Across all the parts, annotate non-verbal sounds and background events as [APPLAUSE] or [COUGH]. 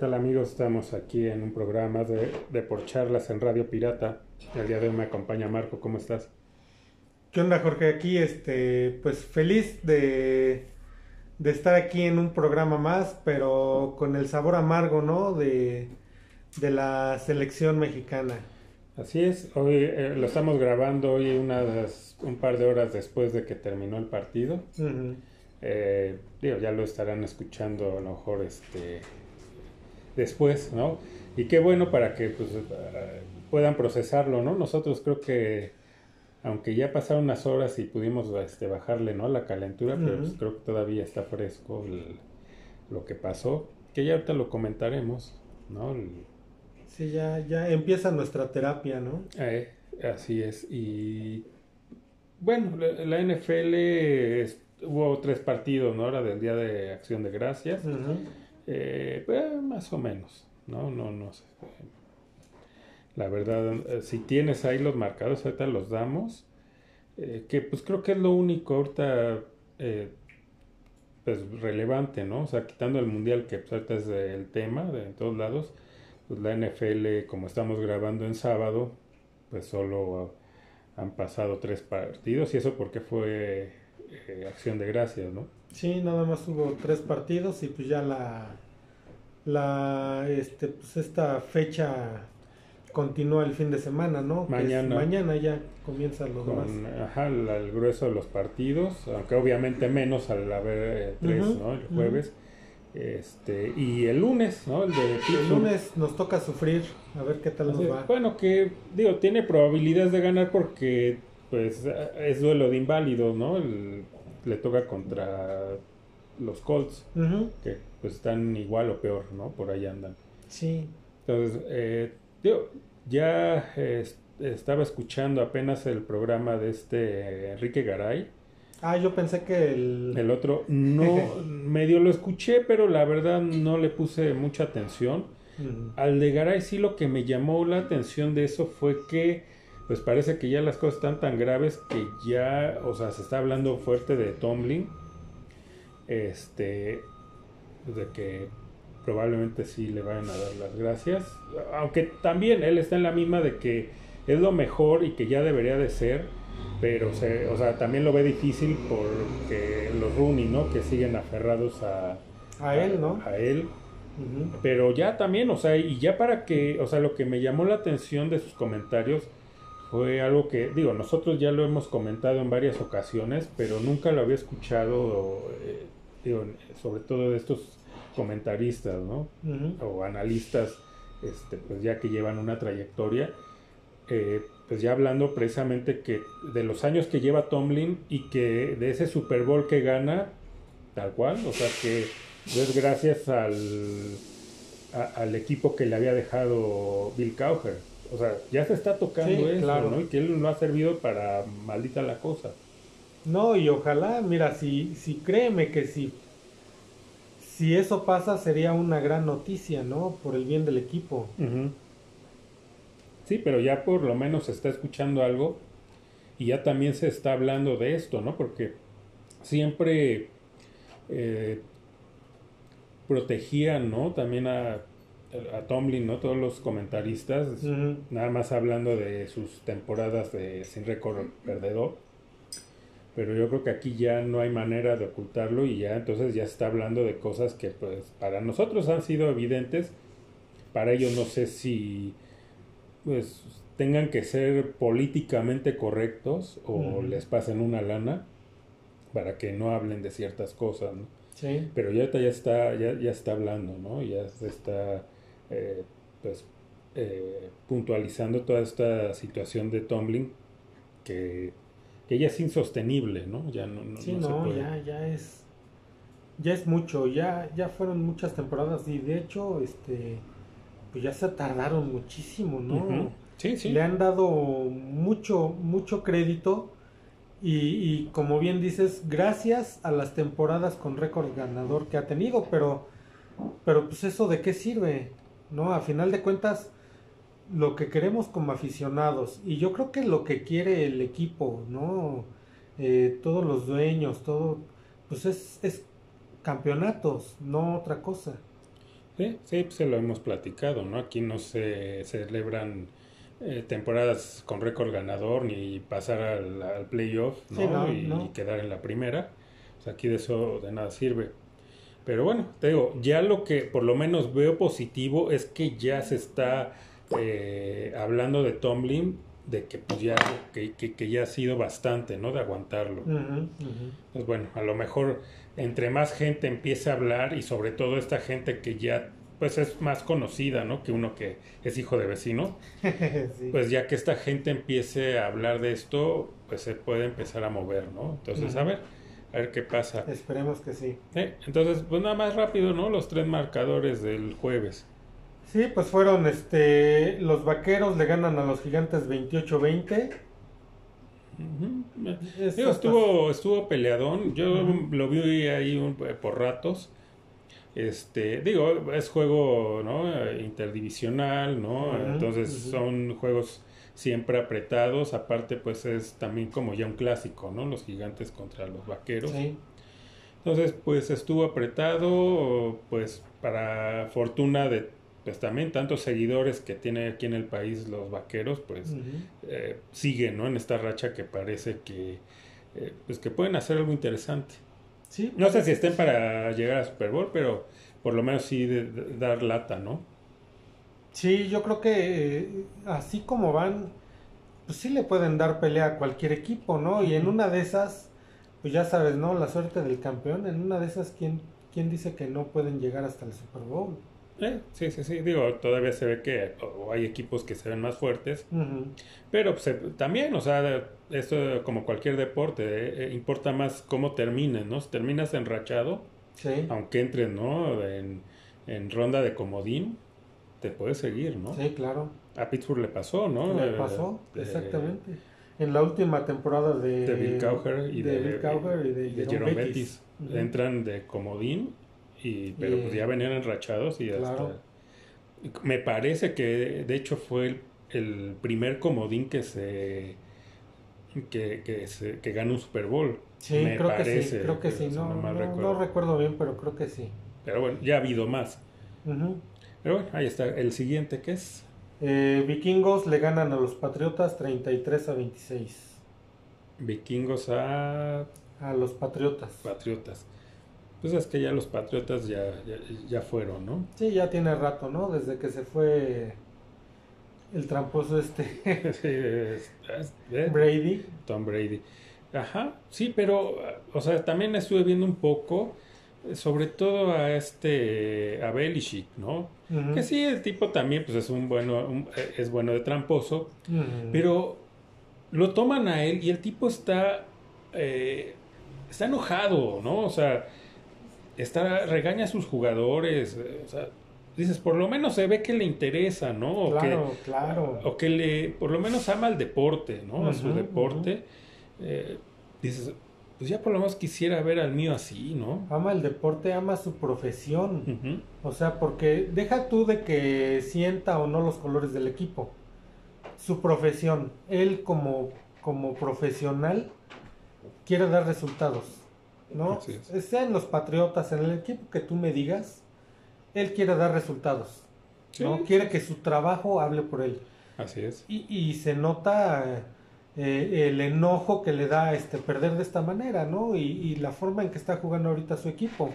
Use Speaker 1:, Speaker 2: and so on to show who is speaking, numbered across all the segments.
Speaker 1: ¿Qué tal amigos? Estamos aquí en un programa de, de Por Charlas en Radio Pirata. El día de hoy me acompaña Marco, ¿cómo estás?
Speaker 2: ¿Qué onda Jorge? Aquí este, pues feliz de, de estar aquí en un programa más, pero con el sabor amargo, ¿no? De, de la selección mexicana.
Speaker 1: Así es, hoy eh, lo estamos grabando hoy unas, un par de horas después de que terminó el partido. Eh, digo, ya lo estarán escuchando a lo mejor este después, ¿no? Y qué bueno para que pues, eh, puedan procesarlo, ¿no? Nosotros creo que aunque ya pasaron unas horas y pudimos este, bajarle, ¿no? La calentura, pero pues, creo que todavía está fresco el- lo que pasó, que ya ahorita lo comentaremos, ¿no? El-
Speaker 2: Sí, ya, ya empieza nuestra terapia, ¿no?
Speaker 1: eh, así es. Y bueno, la, la NFL es- hubo tres partidos, ¿no? Ahora del Día de Acción de Gracias.
Speaker 2: Ujú.
Speaker 1: Eh, pues, más o menos, ¿no? No, no sé. La verdad, eh, si tienes ahí los marcadores, ahorita los damos. eh, que pues creo que es lo único ahorita eh, pues relevante, ¿no? O sea, quitando el mundial que pues, ahorita es el tema de en todos lados, pues la NFL, como estamos grabando en sábado, pues solo han pasado tres partidos y eso porque fue eh, acción de gracias, ¿no?
Speaker 2: Sí, nada más hubo tres partidos y pues ya la, la, este, pues esta fecha continúa el fin de semana, ¿no? Es
Speaker 1: Mañana.
Speaker 2: mañana ya comienzan los demás.
Speaker 1: con ajá, la- el grueso de los partidos, aunque obviamente menos al haber eh, tres, ¿no? El jueves. Este, y el lunes, ¿no? El de
Speaker 2: El lunes nos toca sufrir, a ver qué tal
Speaker 1: Así
Speaker 2: nos va.
Speaker 1: Bueno, que digo, tiene probabilidades de ganar porque pues es duelo de inválidos, ¿no? El- le toca contra los Colts, que pues están igual o peor, ¿no? Por ahí andan.
Speaker 2: Sí,
Speaker 1: Entonces, eh, digo, ya eh, estaba escuchando apenas el programa de este Enrique Garay.
Speaker 2: Ah, yo pensé que el...
Speaker 1: El otro no, [LAUGHS] medio lo escuché, pero la verdad no le puse mucha atención. Al de Garay sí lo que me llamó la atención de eso fue que, pues parece que ya las cosas están tan graves que ya, o sea, se está hablando fuerte de Tomlin. Este, de que probablemente sí le vayan a dar las gracias. Aunque también él está en la misma de que es lo mejor y que ya debería de ser. Pero, se, o sea, también lo ve difícil porque los Rooney, ¿no? Que siguen aferrados a,
Speaker 2: A él, ¿no?
Speaker 1: A él. Pero ya también, o sea, y ya para que, o sea, lo que me llamó la atención de sus comentarios fue algo que, digo, nosotros ya lo hemos comentado en varias ocasiones, pero nunca lo había escuchado, eh, digo, sobre todo de estos comentaristas, ¿no? O analistas, este, pues ya que llevan una trayectoria, eh, pues ya hablando precisamente que de los años que lleva Tomlin y que de ese Super Bowl que gana, tal cual, o sea que es gracias al, a- al equipo que le había dejado Bill Cowher. O sea, ya se está tocando
Speaker 2: Sí,
Speaker 1: eso,
Speaker 2: claro.
Speaker 1: ¿no? Y que él no ha servido para maldita la cosa.
Speaker 2: No, y ojalá, mira, si, si créeme que si, si eso pasa sería una gran noticia, ¿no? Por el bien del equipo.
Speaker 1: Sí, pero ya por lo menos se está escuchando algo y ya también se está hablando de esto, ¿no? Porque siempre eh, protegían, ¿no? También a, a Tomlin, ¿no? Todos los comentaristas, nada más hablando de sus temporadas de sin récord perdedor. Pero yo creo que aquí ya no hay manera de ocultarlo y ya entonces ya se está hablando de cosas que pues para nosotros han sido evidentes, para ellos no sé si pues tengan que ser políticamente correctos o les pasen una lana para que no hablen de ciertas cosas, ¿no?
Speaker 2: Sí.
Speaker 1: Pero ya ahorita ya está, ya, ya está hablando, ¿no? Ya se está eh, pues eh, puntualizando toda esta situación de Tomlin que, que ya es insostenible, ¿no? Ya no, no,
Speaker 2: Sí,
Speaker 1: no se
Speaker 2: no,
Speaker 1: puede.
Speaker 2: ya, ya es, ya es mucho, ya, ya fueron muchas temporadas y de hecho, este, pues ya se tardaron muchísimo, ¿no?
Speaker 1: Ujú. Sí, sí.
Speaker 2: Le han dado mucho, mucho crédito y, y como bien dices, gracias a las temporadas con récord ganador que ha tenido, pero, pero pues eso de qué sirve, ¿no? A final de cuentas, lo que queremos como aficionados y yo creo que lo que quiere el equipo, ¿no? Eh, todos los dueños, todo, pues es, es campeonatos, no otra cosa.
Speaker 1: Sí, sí, pues se lo hemos platicado, ¿no? Aquí no se celebran eh, temporadas con récord ganador ni pasar al, al playoff, ¿no?
Speaker 2: Sí, no,
Speaker 1: y,
Speaker 2: no.
Speaker 1: y quedar en la primera. Aquí de eso de nada sirve. Pero bueno, te digo, ya lo que por lo menos veo positivo es que ya se está eh, hablando de Tomlin, de que pues ya, que, que- que ya ha sido bastante, ¿no? De aguantarlo.
Speaker 2: Ujú.
Speaker 1: Pues bueno, a lo mejor entre más gente empiece a hablar y sobre todo esta gente que ya pues es más conocida, ¿no? Que uno que es hijo de vecino, [LAUGHS]
Speaker 2: Sí.
Speaker 1: pues ya que esta gente empiece a hablar de esto, pues se puede empezar a mover, ¿no? Entonces, a ver, a ver qué pasa.
Speaker 2: Esperemos que sí.
Speaker 1: Eh, Entonces, pues nada más rápido, ¿no? Los tres marcadores del jueves.
Speaker 2: Sí, pues fueron este los vaqueros le ganan a los gigantes 28-20.
Speaker 1: Ujú.
Speaker 2: Es
Speaker 1: Digo,
Speaker 2: hasta-
Speaker 1: estuvo, estuvo peleadón. Yo lo vi ahí un- por ratos. Este, digo, es juego, ¿no? Eh, Interdivisional, ¿no? Entonces son juegos siempre apretados. Aparte, pues es también como ya un clásico, ¿no? Los gigantes contra los vaqueros.
Speaker 2: Sí.
Speaker 1: Entonces, pues estuvo apretado, pues para fortuna de, pues también tantos seguidores que tiene aquí en el país los vaqueros, pues eh, siguen, ¿no? En esta racha que parece que, eh, pues que pueden hacer algo interesante.
Speaker 2: Sí,
Speaker 1: No sé si estén para llegar a Super Bowl, pero por lo menos sí de- de- dar lata, ¿no?
Speaker 2: Sí, yo creo que eh, así como van, pues sí le pueden dar pelea a cualquier equipo, ¿no? Y en una de esas, pues ya sabes, ¿no? La suerte del campeón, en una de esas, ¿quién, quién dice que no pueden llegar hasta el Super Bowl?
Speaker 1: Eh, sí, sí, sí. Digo, todavía se ve que hay equipos que se ven más fuertes, pero pues, eh, también, o sea, esto como cualquier deporte, eh, importa más cómo termines, ¿no? Si terminas enrachado,
Speaker 2: Sí,
Speaker 1: aunque entres, ¿no? En, en ronda de comodín, te puedes seguir, ¿no?
Speaker 2: sí, claro.
Speaker 1: A Pittsburgh le pasó, ¿no?
Speaker 2: Le
Speaker 1: Eh,
Speaker 2: pasó,
Speaker 1: eh,
Speaker 2: exactamente. En la última temporada de,
Speaker 1: de Bill Cowher y de,
Speaker 2: Bill Cowher y de,
Speaker 1: y de
Speaker 2: Jerome Bettis.
Speaker 1: Entran de comodín, y, pero
Speaker 2: Y-
Speaker 1: pues ya venían enrachados y
Speaker 2: Claro.
Speaker 1: hasta... Me parece que de hecho fue el, el primer comodín que se... Que, que, se, que gana un Super Bowl.
Speaker 2: Sí,
Speaker 1: me
Speaker 2: creo que sí, creo que sí. No, no,
Speaker 1: recuerdo.
Speaker 2: no recuerdo bien, pero creo que sí.
Speaker 1: Pero bueno, ya ha habido más.
Speaker 2: Ujú.
Speaker 1: Pero bueno, ahí está. El siguiente, ¿qué es?
Speaker 2: Eh, vikingos le ganan a los Patriotas 33 a 26.
Speaker 1: Vikingos a
Speaker 2: A los Patriotas.
Speaker 1: Patriotas. Pues es que ya los Patriotas ya, ya, ya fueron, ¿no?
Speaker 2: Sí, ya tiene rato, ¿no? Desde que se fue el tramposo este [LAUGHS]
Speaker 1: Sí, es- es- ¿eh?
Speaker 2: Brady.
Speaker 1: Tom Brady. Ajá, sí, pero, o sea, también estuve viendo un poco, sobre todo a este, a Belichick, ¿no? Que sí, el tipo también, pues es un bueno, un- es bueno de tramposo, pero lo toman a él y el tipo está, eh, está enojado, ¿no? O sea, está, regaña a sus jugadores, eh, o sea, dices, por lo menos se ve que le interesa, ¿no? O que,
Speaker 2: Claro, claro.
Speaker 1: o que le, por lo menos ama al deporte, ¿no? A su deporte. Eh, dices, pues ya por lo menos quisiera ver al mío así, ¿no?
Speaker 2: Ama el deporte, ama su profesión. O sea, porque deja tú de que sienta o no los colores del equipo. Su profesión, él como, como profesional quiere dar resultados, ¿no?
Speaker 1: Así es.
Speaker 2: Sea en los Patriotas, en el equipo que tú me digas, él quiere dar resultados, ¿no? Quiere que su trabajo hable por él.
Speaker 1: Así es.
Speaker 2: Y, y se nota eh, el enojo que le da este perder de esta manera, ¿no? Y, y la forma en que está jugando ahorita su equipo.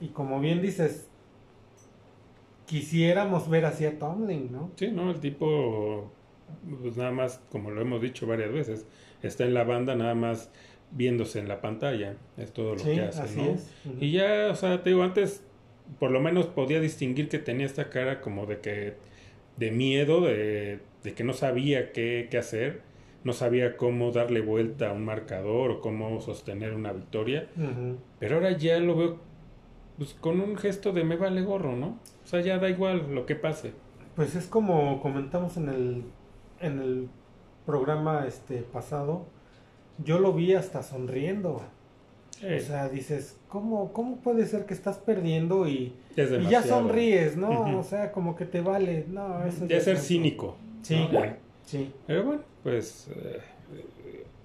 Speaker 2: Y como bien dices, quisiéramos ver así a Tomlin, ¿no?
Speaker 1: Sí, ¿no? El tipo, pues nada más, como lo hemos dicho varias veces, está en la banda nada más viéndose en la pantalla. Es todo lo
Speaker 2: Sí,
Speaker 1: que hace,
Speaker 2: así
Speaker 1: ¿no?
Speaker 2: es.
Speaker 1: Y ya, o sea, te digo, antes por lo menos podía distinguir que tenía esta cara como de que, de miedo, de, de que no sabía qué, qué hacer, no sabía cómo darle vuelta a un marcador o cómo sostener una victoria. Pero ahora ya lo veo pues, con un gesto de me vale gorro, ¿no? O sea, ya da igual lo que pase.
Speaker 2: Pues es como comentamos en el, en el programa este pasado, yo lo vi hasta sonriendo.
Speaker 1: Eh,
Speaker 2: O sea, dices, ¿cómo, ¿cómo puede ser que estás perdiendo y,
Speaker 1: es
Speaker 2: y ya sonríes, ¿no? O sea, como que te vale. No, eso
Speaker 1: Ya ser cínico.
Speaker 2: Sí,
Speaker 1: ¿no?
Speaker 2: sí.
Speaker 1: Pero bueno, pues eh,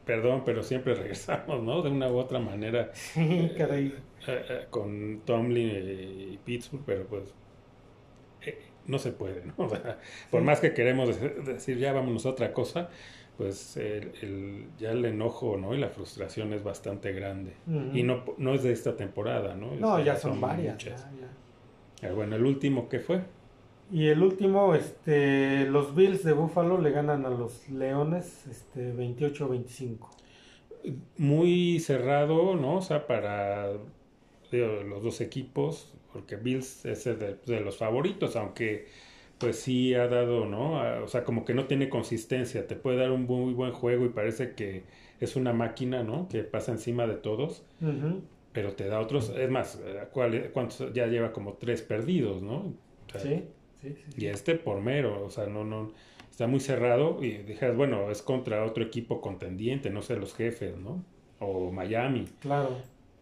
Speaker 1: perdón, pero siempre [LAUGHS] regresamos, ¿no? De una u otra manera.
Speaker 2: Sí, caray.
Speaker 1: Eh, eh, con Tomlin y Pittsburgh, pero pues no se puede, ¿no? [LAUGHS] O sea, por
Speaker 2: Sí.
Speaker 1: más que queremos dec- decir ya vámonos a otra cosa, pues el, el- ya el enojo, ¿no? Y la frustración es bastante grande. Y no, no es de esta temporada, ¿no?
Speaker 2: No,
Speaker 1: Es-
Speaker 2: ya son varias.
Speaker 1: muchas.
Speaker 2: ya, ya.
Speaker 1: Bueno, el último que fue.
Speaker 2: Y el último, este, los Bills de Buffalo le ganan a los Leones, este, 28-25.
Speaker 1: muy cerrado, ¿no? O sea, para digo, los dos equipos, porque Bills es de, de los favoritos, aunque pues sí ha dado, ¿no? O sea, como que no tiene consistencia, te puede dar un muy buen juego y parece que es una máquina, ¿no? Que pasa encima de todos, pero te da otros, es más, ¿cuál, ¿cuántos? Ya lleva como tres perdidos, ¿no? O sea,
Speaker 2: Sí, sí, sí. sí.
Speaker 1: y este por mero, o sea, no, no, está muy cerrado y dijeras, bueno, es contra otro equipo contendiente, no sé, los jefes, ¿no? O Miami,
Speaker 2: Claro.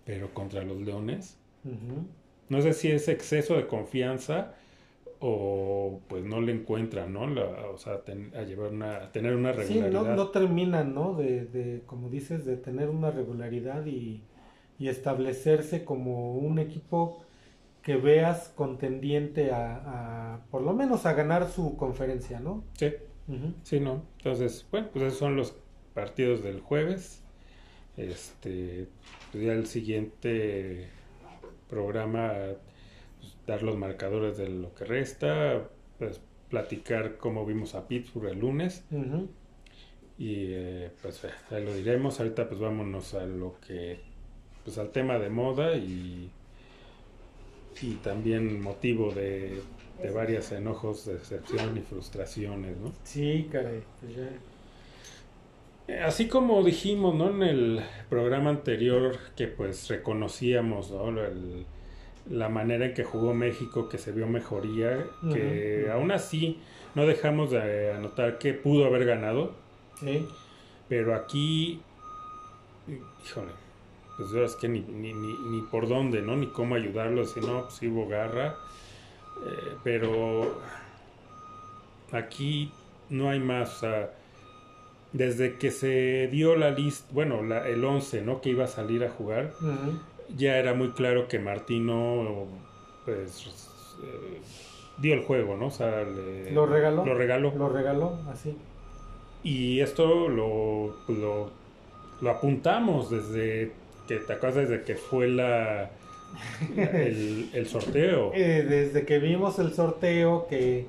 Speaker 1: pero contra los Leones. No sé si es exceso de confianza o pues no le encuentran, ¿no? La- o sea, ten- a llevar una, a tener una
Speaker 2: Sí,
Speaker 1: regularidad.
Speaker 2: no, no terminan, ¿no? De, de, como dices, de tener una regularidad y, y establecerse como un equipo que veas contendiente a, a, por lo menos a ganar su conferencia, ¿no?
Speaker 1: Sí, sí, no. Entonces, bueno, pues esos son los partidos del jueves. Este, pues ya el siguiente programa, pues, dar los marcadores de lo que resta, pues platicar cómo vimos a Pittsburgh el lunes y eh, pues ahí lo diremos. Ahorita pues vámonos a lo que, pues al tema de moda y, y también motivo de, de varios enojos, decepción y frustraciones, ¿no?
Speaker 2: Sí, caray. pues ya.
Speaker 1: Eh, Así como dijimos, ¿no? En el programa anterior que pues reconocíamos, ¿no? El- la manera en que jugó México, que se vio mejoría, que
Speaker 2: Ujú.
Speaker 1: aún así no dejamos de anotar que pudo haber ganado,
Speaker 2: Sí.
Speaker 1: pero aquí, híjole, pues es que ni, ni, ni, ni por dónde, ¿no? Ni cómo ayudarlo, si no, pues hubo garra, eh, pero aquí no hay más, o sea, desde que se dio la lista, bueno, la, el 11, ¿no? Que iba a salir a jugar, ya era muy claro que Martino, pues, eh, dio el juego, ¿no? O sea, le-
Speaker 2: ¿Lo regaló?
Speaker 1: Lo regaló.
Speaker 2: Lo regaló, así.
Speaker 1: Y esto lo, lo, lo apuntamos desde que te acuerdas desde que fue la, el sorteo. [LAUGHS]
Speaker 2: Eh, desde que vimos el sorteo, que,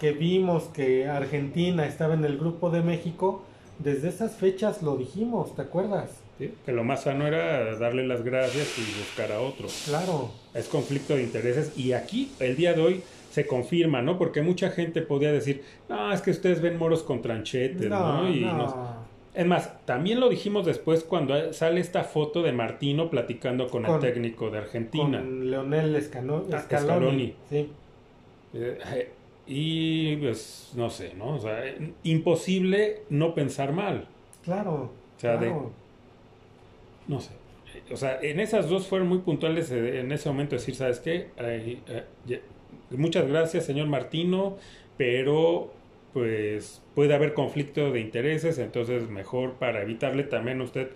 Speaker 2: que vimos que Argentina estaba en el grupo de México, desde esas fechas lo dijimos, ¿te acuerdas?
Speaker 1: ¿sí? Que lo más sano era darle las gracias y buscar a otro.
Speaker 2: Claro.
Speaker 1: Es conflicto de intereses y aquí el día de hoy se confirma, ¿no? Porque mucha gente podía decir, no, es que ustedes ven moros con tranchetes, ¿no?
Speaker 2: No,
Speaker 1: Y
Speaker 2: no.
Speaker 1: Es más, también lo dijimos después cuando sale esta foto de Martino platicando con,
Speaker 2: Con-
Speaker 1: el técnico de Argentina.
Speaker 2: Con Leonel Escano-
Speaker 1: Ah,
Speaker 2: Scaloni.
Speaker 1: Scaloni.
Speaker 2: Sí.
Speaker 1: Eh, y pues no sé, ¿no? O sea, eh, imposible no pensar mal.
Speaker 2: Claro.
Speaker 1: O sea, de-
Speaker 2: claro.
Speaker 1: No sé. O sea, en esas dos fueron muy puntuales eh, en ese momento decir, ¿sabes qué? Eh, muchas gracias, señor Martino, pero pues puede haber conflicto de intereses, entonces mejor para evitarle también a usted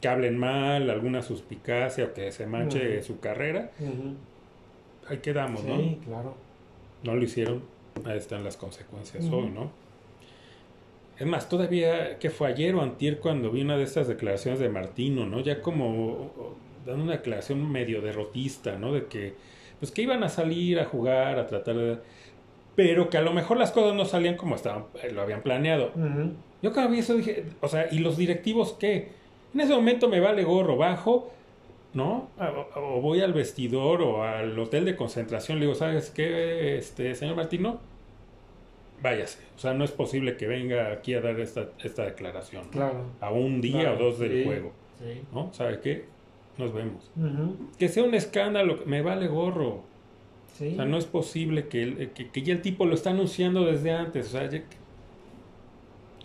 Speaker 1: que hablen mal, alguna suspicacia o que se manche su carrera, ahí quedamos, ¿no?
Speaker 2: Sí, claro.
Speaker 1: No lo hicieron, ahí están las consecuencias hoy, ¿no? Es más, todavía, que fue ayer o antier cuando vi una de estas declaraciones de Martino, ¿no? Ya como dando una declaración medio derrotista, ¿no? De que, pues que iban a salir a jugar, a tratar de... Pero que a lo mejor las cosas no salían como estaban, eh, lo habían planeado. Yo cada vi eso dije, o sea, ¿y los directivos qué? En ese momento me vale gorro bajo, ¿no? O, o voy al vestidor o al hotel de concentración, le digo, ¿sabes qué, este, señor Martino? Váyase. O sea, no es posible que venga aquí a dar esta, esta declaración. ¿no?
Speaker 2: Claro.
Speaker 1: A un día
Speaker 2: Claro,
Speaker 1: o dos del
Speaker 2: sí,
Speaker 1: juego,
Speaker 2: Sí.
Speaker 1: ¿no? ¿Sabe qué? Nos vemos. Que sea un escándalo, me vale gorro.
Speaker 2: Sí.
Speaker 1: O sea, no es posible que, el- que, que ya el tipo lo está anunciando desde antes. O sea, ya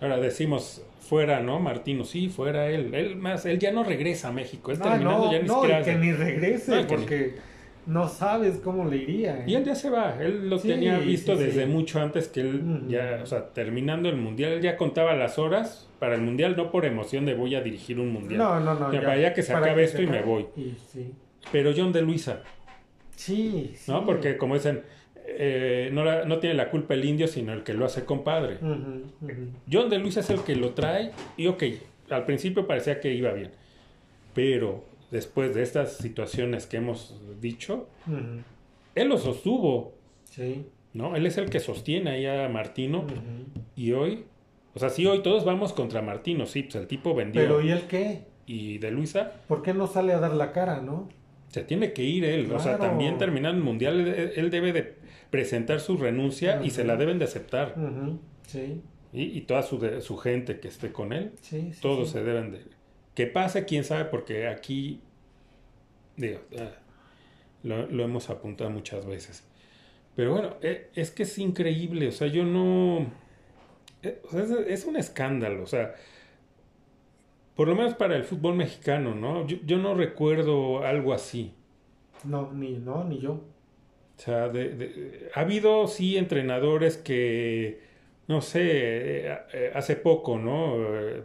Speaker 1: Ahora decimos, fuera, ¿no? Martino, sí, fuera él. Él más, él ya no regresa a México. Él
Speaker 2: Ah,
Speaker 1: terminando
Speaker 2: no,
Speaker 1: ya ni
Speaker 2: no,
Speaker 1: siquiera...
Speaker 2: y que ni regrese,
Speaker 1: No, ni-
Speaker 2: porque no sabes cómo le iría. ¿eh?
Speaker 1: Y él ya se va, él lo
Speaker 2: Sí,
Speaker 1: tenía visto
Speaker 2: sí,
Speaker 1: desde mucho antes que él ya, o sea, terminando el mundial, él ya contaba las horas para el mundial, no por emoción de voy a dirigir un mundial.
Speaker 2: No, no, no.
Speaker 1: Ya, para ya que se acabe
Speaker 2: se
Speaker 1: esto y me voy. Pero John de Luisa,
Speaker 2: Sí, sí.
Speaker 1: ¿no? Porque como dicen, eh, no, la- no tiene la culpa el indio, sino el que lo hace compadre. John de Luisa es el que lo trae y ok, al principio parecía que iba bien, pero después de estas situaciones que hemos dicho, él lo sostuvo,
Speaker 2: Sí.
Speaker 1: ¿no? Él es el que sostiene ahí a Martino y hoy, o sea, sí, hoy todos vamos contra Martino, sí, pues el tipo vendió
Speaker 2: Pero ¿y él qué?
Speaker 1: y de Luisa
Speaker 2: ¿Por qué no sale a dar la cara, no?
Speaker 1: Se tiene que ir él, o sea, también terminando el mundial, él, debe de presentar su renuncia y se la deben de aceptar.
Speaker 2: Sí,
Speaker 1: Y, y toda su, de- su gente que esté con él,
Speaker 2: sí, sí.
Speaker 1: todos
Speaker 2: sí.
Speaker 1: se deben de... Que pase, quién sabe, porque aquí, digo, ah, lo, lo hemos apuntado muchas veces. Pero bueno, e- es que es increíble, o sea, yo no... es, es un escándalo, o sea, por lo menos para el fútbol mexicano, ¿no? Yo, yo no recuerdo algo así.
Speaker 2: No, ni, no, ni yo.
Speaker 1: O sea, de- de- ha habido sí entrenadores que, no sé, eh, eh, hace poco, ¿no? Eh,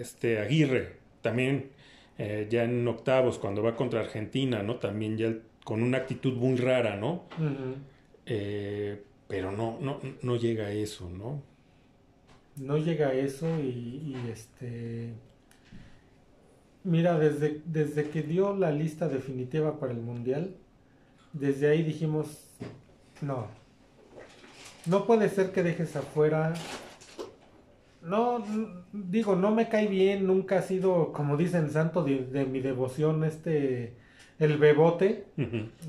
Speaker 1: Este Aguirre, también eh, ya en octavos, cuando va contra Argentina, ¿no? También ya con una actitud muy rara, ¿no? Eh, pero no, no, no llega a eso, ¿no?
Speaker 2: No llega a eso y, y, este... Mira, desde, desde que dio la lista definitiva para el Mundial, desde ahí dijimos, no, no puede ser que dejes afuera... No, digo, no me cae bien, nunca ha sido, como dicen, santo de, de mi devoción, este, el bebote,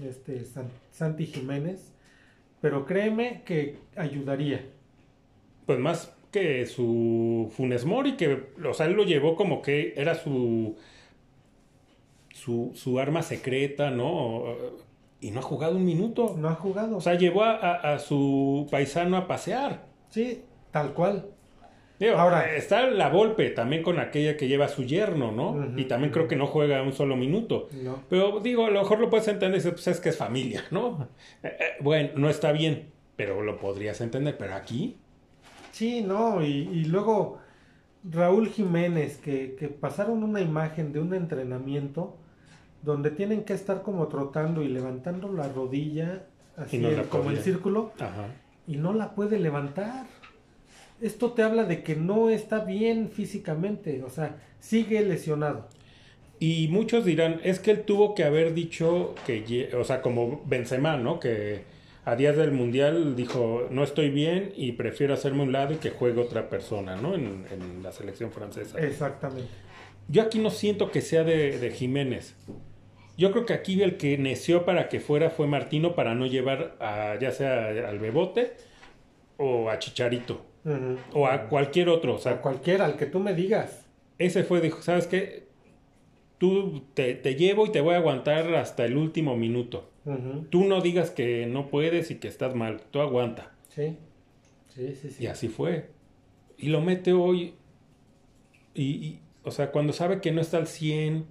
Speaker 2: este, San- Santi Jiménez, pero créeme que ayudaría.
Speaker 1: Pues más que su Funes Mori, que, o sea, él lo llevó como que era su, su, su arma secreta, ¿no? Y no ha jugado un minuto.
Speaker 2: No ha jugado.
Speaker 1: O sea, llevó a, a- a su paisano a pasear.
Speaker 2: sí, tal cual.
Speaker 1: Digo,
Speaker 2: Ahora-
Speaker 1: está la Volpe también con aquella que lleva a su yerno, ¿no? Y también creo que no juega un solo minuto.
Speaker 2: No.
Speaker 1: Pero digo, a lo mejor lo puedes entender, dices, pues es que es familia, ¿no? Eh, eh, bueno, no está bien, pero lo podrías entender. Pero aquí,
Speaker 2: Sí, no, y, y luego Raúl Jiménez, que, que pasaron una imagen de un entrenamiento donde tienen que estar como trotando y levantando la rodilla, así
Speaker 1: no la
Speaker 2: el- como el círculo,
Speaker 1: ajá.
Speaker 2: y no la puede levantar. Esto te habla de que no está bien físicamente, o sea, sigue lesionado.
Speaker 1: Y muchos dirán, es que él tuvo que haber dicho que, o sea, como Benzema, ¿no? Que a días del Mundial dijo, no estoy bien y prefiero hacerme un lado y que juegue otra persona, ¿no? En, en la selección francesa.
Speaker 2: Exactamente.
Speaker 1: Yo aquí no siento que sea de, de Jiménez. Yo creo que aquí el que neció para que fuera fue Martino para no llevar a, ya sea al Bebote o a Chicharito o a cualquier otro. O
Speaker 2: sea,
Speaker 1: sea,
Speaker 2: cualquiera, al que tú me digas.
Speaker 1: ese fue, dijo, ¿sabes qué? Tú te, te llevo y te voy a aguantar hasta el último minuto. Tú no digas que no puedes y que estás mal. Tú aguanta.
Speaker 2: Sí, sí, sí. sí.
Speaker 1: Y así fue. Y lo mete hoy. Y, y, o sea, cuando sabe que no está al 100,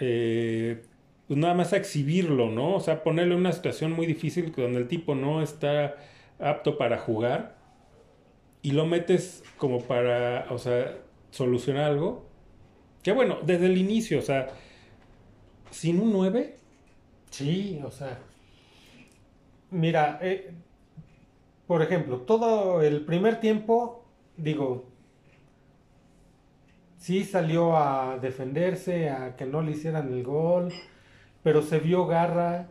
Speaker 1: eh, pues nada más a exhibirlo, ¿no? O sea, ponerle en una situación muy difícil donde el tipo no está apto para jugar. Y lo metes como para, o sea, solucionar algo. Que bueno, desde el inicio, o sea, sin un 9,
Speaker 2: Sí, o sea. Mira, eh, por ejemplo, todo el primer tiempo, digo, sí salió a defenderse, a que no le hicieran el gol, pero se vio garra,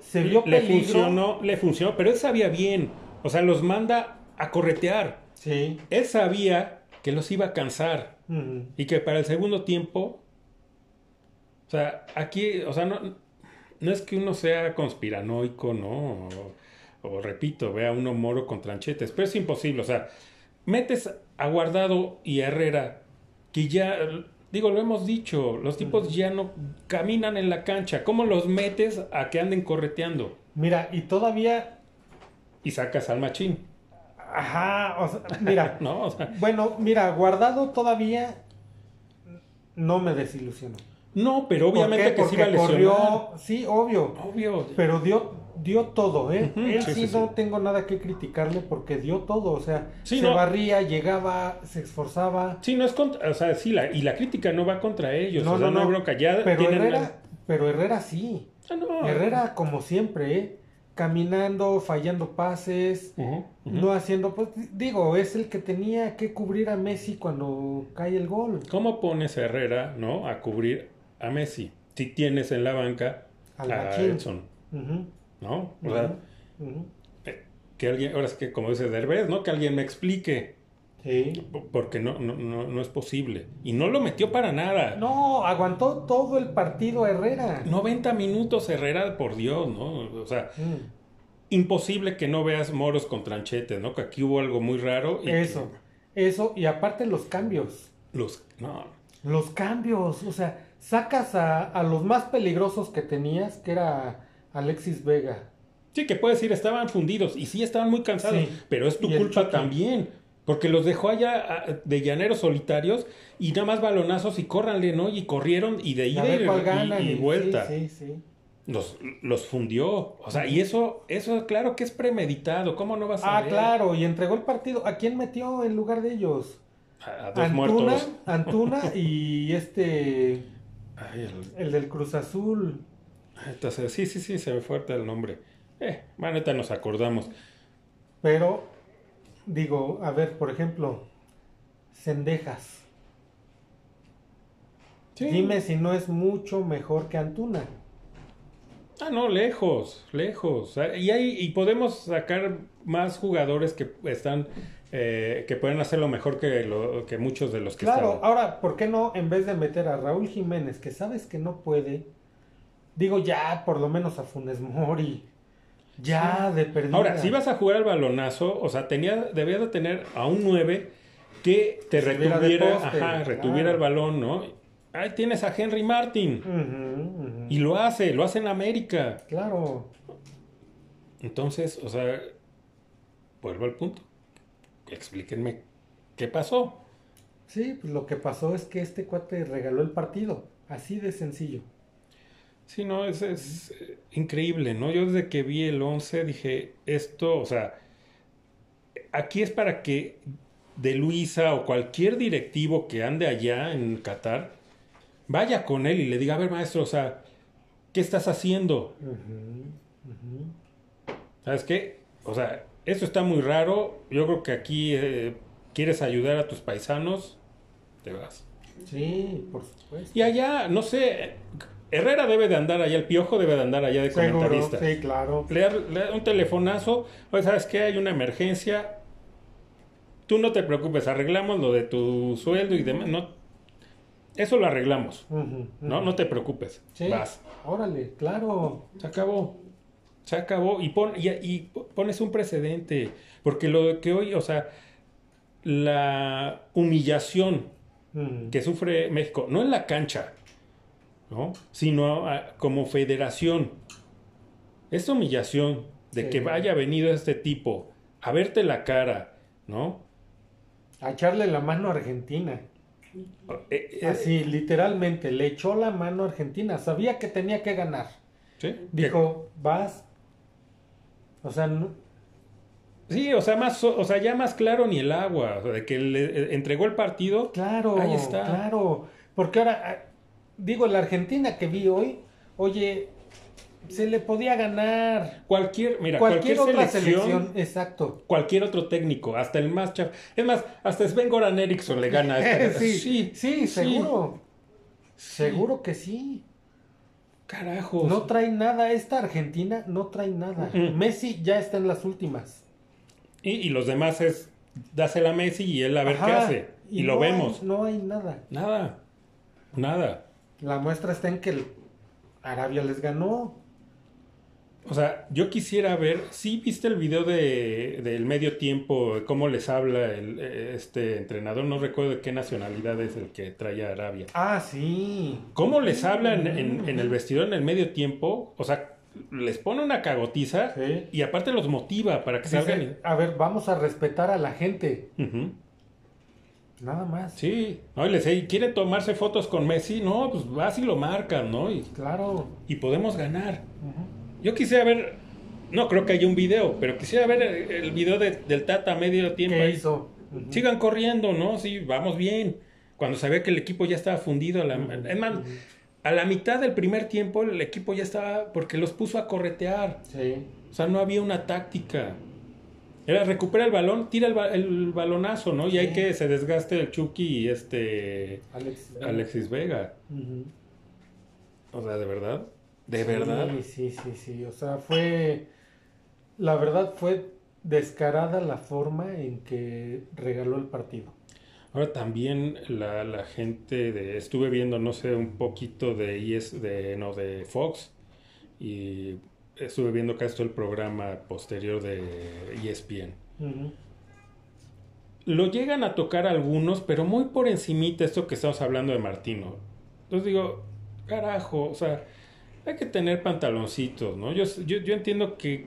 Speaker 2: se vio
Speaker 1: le
Speaker 2: peligro.
Speaker 1: funcionó, le funcionó, pero él sabía bien. O sea, los manda a corretear.
Speaker 2: Sí.
Speaker 1: Él sabía que los iba a cansar y que para el segundo tiempo, o sea, aquí, o sea, no, no es que uno sea conspiranoico, ¿no? O, o, repito, vea uno moro con tranchetes, pero es imposible, o sea, metes a Guardado y a Herrera, que ya, digo, lo hemos dicho, los tipos ya no caminan en la cancha, ¿cómo los metes a que anden correteando?
Speaker 2: Mira, y todavía,
Speaker 1: Y sacas al machín,
Speaker 2: ajá, o sea, mira, [LAUGHS]
Speaker 1: ¿no? O sea,
Speaker 2: bueno, mira, guardado todavía no me desilusionó.
Speaker 1: No, pero obviamente que sí iba a lesionar.
Speaker 2: corrió, sí, obvio,
Speaker 1: Obvio.
Speaker 2: pero dio dio todo, ¿eh?
Speaker 1: Ujú,
Speaker 2: Él
Speaker 1: sí,
Speaker 2: sí,
Speaker 1: sí,
Speaker 2: no
Speaker 1: sí.
Speaker 2: tengo nada que criticarle porque dio todo, o sea,
Speaker 1: Sí,
Speaker 2: se
Speaker 1: no.
Speaker 2: barría, llegaba, se esforzaba.
Speaker 1: Sí, no es contra, o sea, sí, la, y la crítica no va contra ellos,
Speaker 2: No,
Speaker 1: o sea,
Speaker 2: no,
Speaker 1: no, hay
Speaker 2: no.
Speaker 1: bronca, ya
Speaker 2: Pero Herrera, pero Herrera sí.
Speaker 1: Ah, no.
Speaker 2: Herrera como siempre, ¿eh? Caminando, fallando pases, no haciendo, pues digo, es el que tenía que cubrir a Messi cuando cae el gol.
Speaker 1: ¿Cómo pones a Herrera, no, a cubrir a Messi? Si tienes en la banca
Speaker 2: Al
Speaker 1: a
Speaker 2: Machín.
Speaker 1: Edson, ¿no? O sea, eh, que alguien, ahora es que como dice Derbez, ¿no? Que alguien me explique,
Speaker 2: Sí.
Speaker 1: porque no, no, no, no es posible. Y no lo metió para nada.
Speaker 2: No, aguantó todo el partido Herrera.
Speaker 1: 90 minutos Herrera, por Dios, ¿no? O sea,
Speaker 2: Mm.
Speaker 1: imposible que no veas moros con tranchetes, ¿no? Que aquí hubo algo muy raro. Y
Speaker 2: Eso, eso, y aparte los cambios.
Speaker 1: Los, no,
Speaker 2: Los cambios, o sea, sacas a, a los más peligrosos que tenías, que era Alexis Vega.
Speaker 1: Sí, que puedes decir, estaban fundidos y sí estaban muy cansados,
Speaker 2: Sí.
Speaker 1: pero es tu culpa también, porque los dejó allá de llaneros solitarios y nada más balonazos y córranle, ¿no? Y corrieron y de ida y, vuelta.
Speaker 2: Sí, sí, sí.
Speaker 1: Los, los fundió, o sea, y eso, eso claro que es premeditado, ¿cómo no vas a
Speaker 2: Ah,
Speaker 1: ver?
Speaker 2: claro, y entregó el partido. ¿A quién metió en lugar de ellos?
Speaker 1: A, a dos
Speaker 2: Antuna,
Speaker 1: muertos.
Speaker 2: Antuna y este,
Speaker 1: Ay, el-
Speaker 2: el del Cruz Azul.
Speaker 1: entonces, sí, sí, sí, se me fue ahorita el nombre. Eh, bueno, ahorita nos acordamos.
Speaker 2: Pero, digo, a ver, por ejemplo, Cendejas.
Speaker 1: Sí.
Speaker 2: Dime si no es mucho mejor que Antuna.
Speaker 1: Ah, no, lejos, lejos. Ah, Y hay, y podemos sacar más jugadores que están, eh, que pueden hacerlo mejor que, lo, que muchos de los que
Speaker 2: Claro,
Speaker 1: estaban.
Speaker 2: ahora, ¿por qué no, en vez de meter a Raúl Jiménez, que sabes que no puede, digo ya, por lo menos a Funes Mori, ya de perdida.
Speaker 1: Ahora, si vas a jugar al balonazo, o sea, tenía, debías de tener a un 9 que te retuviera,
Speaker 2: poste,
Speaker 1: ajá, retuviera
Speaker 2: claro.
Speaker 1: el balón, ¿no? Ahí tienes a Henry Martin y lo hace, lo hace en América.
Speaker 2: Claro,
Speaker 1: Entonces, o sea, vuelvo al punto. Explíquenme qué pasó.
Speaker 2: sí, pues lo que pasó es que este cuate regaló el partido, así de sencillo.
Speaker 1: Sí, no, es, es eh, increíble, ¿no? Yo desde que vi el 11 dije, esto, o sea, aquí es para que de Luisa o cualquier directivo que ande allá en Qatar vaya con él y le diga, a ver, maestro, o sea, ¿qué estás haciendo? ¿Sabes qué? O sea, esto está muy raro. Yo creo que aquí eh, quieres ayudar a tus paisanos, te vas.
Speaker 2: Sí, por supuesto.
Speaker 1: Y allá, no sé, Herrera debe de andar allá, el Piojo debe de andar allá de
Speaker 2: Seguro,
Speaker 1: comentarista.
Speaker 2: sí, claro.
Speaker 1: Le da, un telefonazo, ¿sabes qué? Hay una emergencia. Tú no te preocupes, arreglamos lo de tu sueldo y demás. No, eso lo arreglamos. No, no te preocupes.
Speaker 2: Sí,
Speaker 1: Vas.
Speaker 2: órale, claro.
Speaker 1: Se acabó. Se acabó. Y, pon, y, y pones un precedente. Porque lo que hoy, o sea, la humillación
Speaker 2: Ujú.
Speaker 1: que sufre México, no en la cancha, ¿no? Sino ah, como federación. Esta humillación de
Speaker 2: Sí.
Speaker 1: que vaya venido este tipo a verte la cara, ¿no?
Speaker 2: A echarle la mano a Argentina.
Speaker 1: Eh, eh,
Speaker 2: Así, literalmente, le echó la mano a Argentina. Sabía que tenía que ganar.
Speaker 1: ¿sí?
Speaker 2: Dijo, vas. O sea, no-
Speaker 1: sí, o sea, más, o sea, ya más claro ni el agua, o sea, de que le eh, entregó el partido.
Speaker 2: claro,
Speaker 1: Ahí está.
Speaker 2: claro. Porque ahora, ah, digo, la Argentina que vi hoy, oye, se le podía ganar.
Speaker 1: Cualquier, mira,
Speaker 2: Cualquier,
Speaker 1: cualquier,
Speaker 2: otra
Speaker 1: selección,
Speaker 2: selección, exacto.
Speaker 1: cualquier otro técnico, hasta el más chaf. Es más, hasta Sven Goran Eriksson le gana. a esta- [LAUGHS] [LAUGHS]
Speaker 2: sí, sí, seguro. Seguro que sí.
Speaker 1: Carajos.
Speaker 2: No trae nada. Esta Argentina no trae nada.
Speaker 1: Mm.
Speaker 2: Messi ya está en las últimas.
Speaker 1: Y, y los demás es, dásela a Messi y él a ver qué hace. Y,
Speaker 2: y
Speaker 1: lo
Speaker 2: no hay-
Speaker 1: vemos.
Speaker 2: no hay nada.
Speaker 1: Nada. Nada.
Speaker 2: La muestra está en que el Arabia les ganó.
Speaker 1: O sea, yo quisiera ver, ¿sí viste el video de, del medio tiempo, cómo les habla el, eh, este entrenador? No recuerdo de qué nacionalidad es el que trae a Arabia.
Speaker 2: Ah, sí.
Speaker 1: ¿Cómo les habla en, en- en el vestidor en el medio tiempo? O sea, les pone una cagotiza
Speaker 2: Sí.
Speaker 1: y aparte los motiva para que
Speaker 2: Dice,
Speaker 1: salgan.
Speaker 2: a ver, vamos a respetar a la gente. Nada más.
Speaker 1: Sí, no, y le sé, ¿quiere tomarse fotos con Messi? No, pues vas y lo marcan, ¿no? Y,
Speaker 2: Claro.
Speaker 1: y podemos ganar.
Speaker 2: Ujú.
Speaker 1: Yo quisiera ver, no creo que haya un video, pero quisiera ver el, el video de- del Tata a medio tiempo.
Speaker 2: ¿Qué
Speaker 1: ahí.
Speaker 2: hizo?
Speaker 1: Sigan corriendo, ¿no? Sí, vamos bien. Cuando sabía que el equipo ya estaba fundido, a la, es más, a la mitad del primer tiempo el equipo ya estaba, porque los puso a corretear.
Speaker 2: Sí.
Speaker 1: O sea, no había una táctica. Era recupera el balón, tira el, ba- el balonazo, ¿no? Y hay que se desgaste el Chucky y este
Speaker 2: Alex.
Speaker 1: Alexis Vega. O sea, de verdad. De
Speaker 2: Sí,
Speaker 1: verdad.
Speaker 2: Sí, sí, sí. O sea, fue. La verdad fue descarada la forma en que regaló el partido.
Speaker 1: Ahora también la, la gente de estuve viendo no sé un poquito de ES de no de Fox y estuve viendo casi todo el programa posterior de ESPN.
Speaker 2: Ujú.
Speaker 1: Lo llegan a tocar algunos, pero muy por encimita esto que estamos hablando de Martino. Entonces digo, carajo, o sea, hay que tener pantaloncitos, ¿no? Yo, yo, yo entiendo que,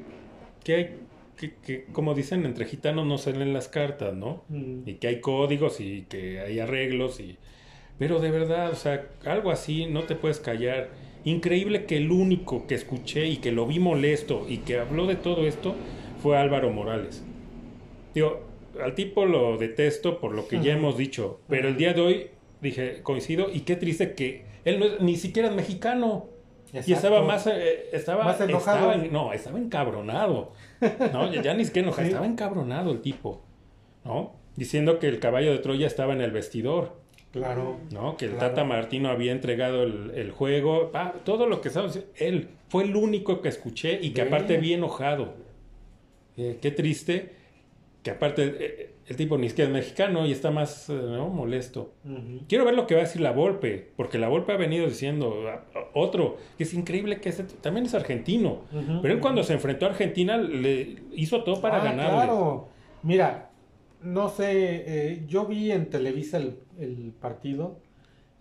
Speaker 1: que hay, que, que, como dicen, entre gitanos no salen las cartas, ¿no?
Speaker 2: Ujú.
Speaker 1: y que hay códigos y que hay arreglos y pero de verdad, o sea, algo así no te puedes callar. Increíble que el único que escuché y que lo vi molesto y que habló de todo esto fue Álvaro Morales. Digo, al tipo lo detesto por lo que ya
Speaker 2: Ujú.
Speaker 1: hemos dicho, pero el día de hoy dije, coincido y qué triste que él no es, ni siquiera es mexicano. Y estaba más, eh, estaba,
Speaker 2: Más enojado.
Speaker 1: estaba- no, estaba encabronado. No, ya, ni siquiera enojado,
Speaker 2: Sí.
Speaker 1: estaba encabronado el tipo, ¿no? Diciendo que el caballo de Troya estaba en el vestidor,
Speaker 2: Claro.
Speaker 1: ¿no? Que el
Speaker 2: Claro.
Speaker 1: Tata Martino había entregado el, el juego, ah, todo lo que estaba él fue el único que escuché y que aparte vi enojado. Eh, qué triste, que aparte eh, el tipo ni siquiera es mexicano y está más, eh, ¿no? Molesto. Quiero ver lo que va a decir la Volpe, porque la Volpe ha venido diciendo a- a- otro, que es increíble que ese también es argentino. Pero él cuando se enfrentó a Argentina le hizo todo para
Speaker 2: Ah,
Speaker 1: ganarle.
Speaker 2: Claro. Mira, no sé, eh, yo vi en Televisa el, el partido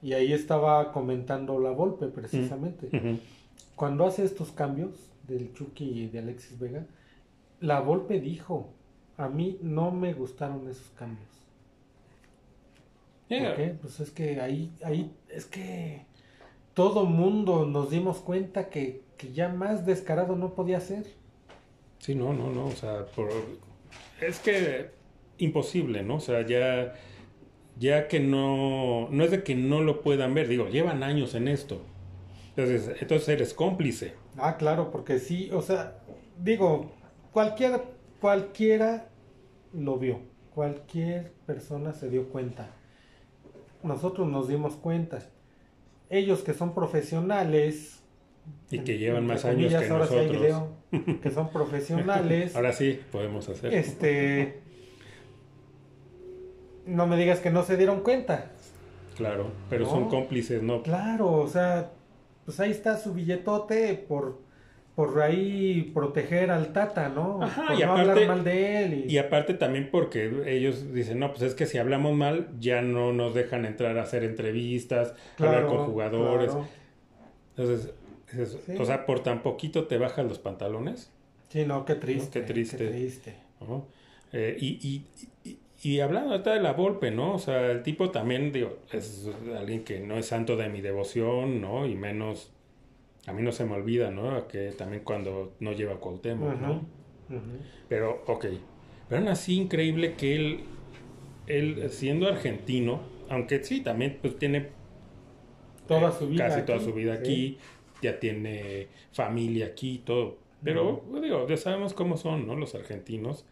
Speaker 2: y ahí estaba comentando la Volpe precisamente. Cuando hace estos cambios del Chucky y de Alexis Vega, la Volpe dijo, a mí no me gustaron esos cambios.
Speaker 1: Eh,
Speaker 2: ¿Por qué? Pues es que ahí, ahí, es que todo mundo nos dimos cuenta que, que ya más descarado no podía ser.
Speaker 1: Sí, no, no, no, o sea, por- es que imposible, ¿no? O sea, ya, ya que no, no es de que no lo puedan ver, digo, llevan años en esto. Entonces, entonces eres cómplice.
Speaker 2: Ah, claro, porque sí, o sea, digo, cualquiera, cualquiera lo vio, cualquier persona se dio cuenta. Nosotros nos dimos cuenta. Ellos que son profesionales.
Speaker 1: Y que llevan más años que
Speaker 2: ahora sí hay
Speaker 1: nosotros.
Speaker 2: video, [LAUGHS] que son profesionales.
Speaker 1: Ahora sí, podemos hacer.
Speaker 2: este. No me digas que no se dieron cuenta.
Speaker 1: Claro, pero
Speaker 2: ¿No?
Speaker 1: son cómplices, ¿no?
Speaker 2: Claro, o sea, pues ahí está su billetote por, por ahí proteger al Tata, ¿no?
Speaker 1: Ajá,
Speaker 2: por
Speaker 1: y
Speaker 2: no
Speaker 1: aparte-
Speaker 2: hablar mal de él. Y,
Speaker 1: Y aparte también porque ellos dicen, no, pues es que si hablamos mal, ya no nos dejan entrar a hacer entrevistas, hablar con jugadores.
Speaker 2: claro.
Speaker 1: Entonces, es-
Speaker 2: Sí.
Speaker 1: o sea, por tan poquito te bajas los pantalones,
Speaker 2: Sí, no, qué triste.
Speaker 1: Qué triste.
Speaker 2: Qué triste.
Speaker 1: ¿no? Eh, y, y, y, y hablando ahorita de la Volpe, ¿no? O sea, el tipo también, digo, es alguien que no es santo de mi devoción, ¿no? Y menos, a mí no se me olvida, ¿no? Que también cuando no lleva Cuauhtémoc, ¿no?
Speaker 2: Ujú, ujú.
Speaker 1: Pero, ok. Pero aún así increíble que él, él siendo argentino, aunque sí, también pues tiene
Speaker 2: Toda
Speaker 1: eh,
Speaker 2: su vida.
Speaker 1: casi toda su vida
Speaker 2: sí.
Speaker 1: aquí, ya tiene familia aquí y todo. Pero, digo, ya sabemos cómo son, ¿no? Los argentinos.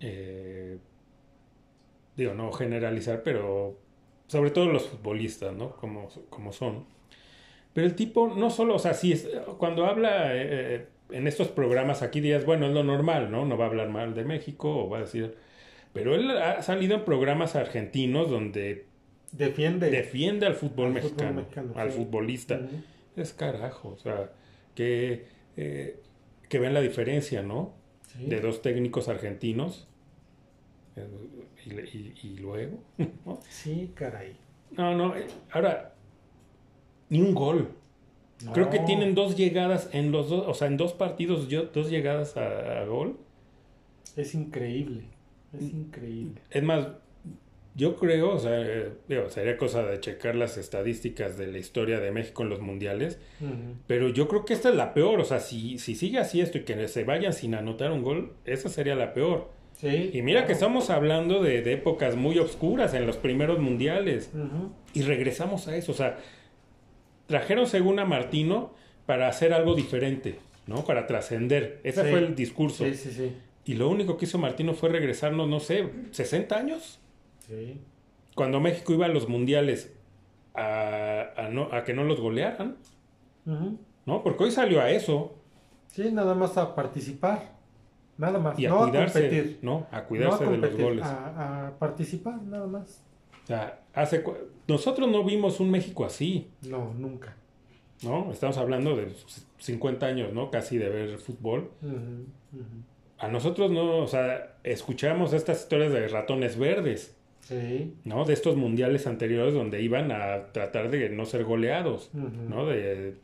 Speaker 1: Eh, digo, no generalizar, pero sobre todo los futbolistas, ¿no? Como, como son. Pero el tipo no solo, o sea, sí, es, cuando habla eh, en estos programas aquí días, bueno, es lo normal, ¿no? No va a hablar mal de México o va a decir... Pero él ha salido en programas argentinos donde
Speaker 2: Defiende.
Speaker 1: defiende al fútbol
Speaker 2: Al fútbol
Speaker 1: mexicano, al futbolista. Es carajo, o sea, que, eh, que ven la diferencia, ¿no?
Speaker 2: Sí.
Speaker 1: de dos técnicos argentinos. Eh, Y, y- y luego. [LAUGHS] ¿no?
Speaker 2: Sí, caray.
Speaker 1: No, no. eh, Ahora, ni un gol. Creo que tienen dos llegadas en los dos, o sea, en dos partidos, yo, dos llegadas a, a gol.
Speaker 2: Es increíble. Es increíble.
Speaker 1: Es más, Yo creo, o sea, digo, sería cosa de checar las estadísticas de la historia de México en los mundiales, pero yo creo que esta es la peor, o sea, si, si sigue así esto y que se vayan sin anotar un gol, esa sería la peor.
Speaker 2: Sí.
Speaker 1: Y mira que estamos hablando de, de épocas muy oscuras en los primeros mundiales, y regresamos a eso, o sea, trajeron según a Martino para hacer algo diferente, ¿no? Para trascender, ese
Speaker 2: Sí.
Speaker 1: fue el discurso.
Speaker 2: Sí, sí, sí.
Speaker 1: Y lo único que hizo Martino fue regresarnos, no sé, 60 años.
Speaker 2: Sí.
Speaker 1: Cuando México iba a los mundiales a, a no, a que no los golearan,
Speaker 2: Ujú.
Speaker 1: ¿no? Porque hoy salió a eso
Speaker 2: Sí, nada más a participar. Nada más.
Speaker 1: y a
Speaker 2: no
Speaker 1: cuidarse,
Speaker 2: a competir.
Speaker 1: ¿no? A
Speaker 2: No
Speaker 1: cuidarse de los goles.
Speaker 2: A, a participar, nada más.
Speaker 1: O sea, hace, cu- nosotros no vimos un México así,
Speaker 2: No, nunca.
Speaker 1: ¿no? Estamos hablando de 50 años, ¿no? Casi de ver fútbol. A nosotros no, o sea, escuchamos estas historias de ratones verdes,
Speaker 2: Sí.
Speaker 1: ¿no? De estos mundiales anteriores donde iban a tratar de no ser goleados. ¿no? De,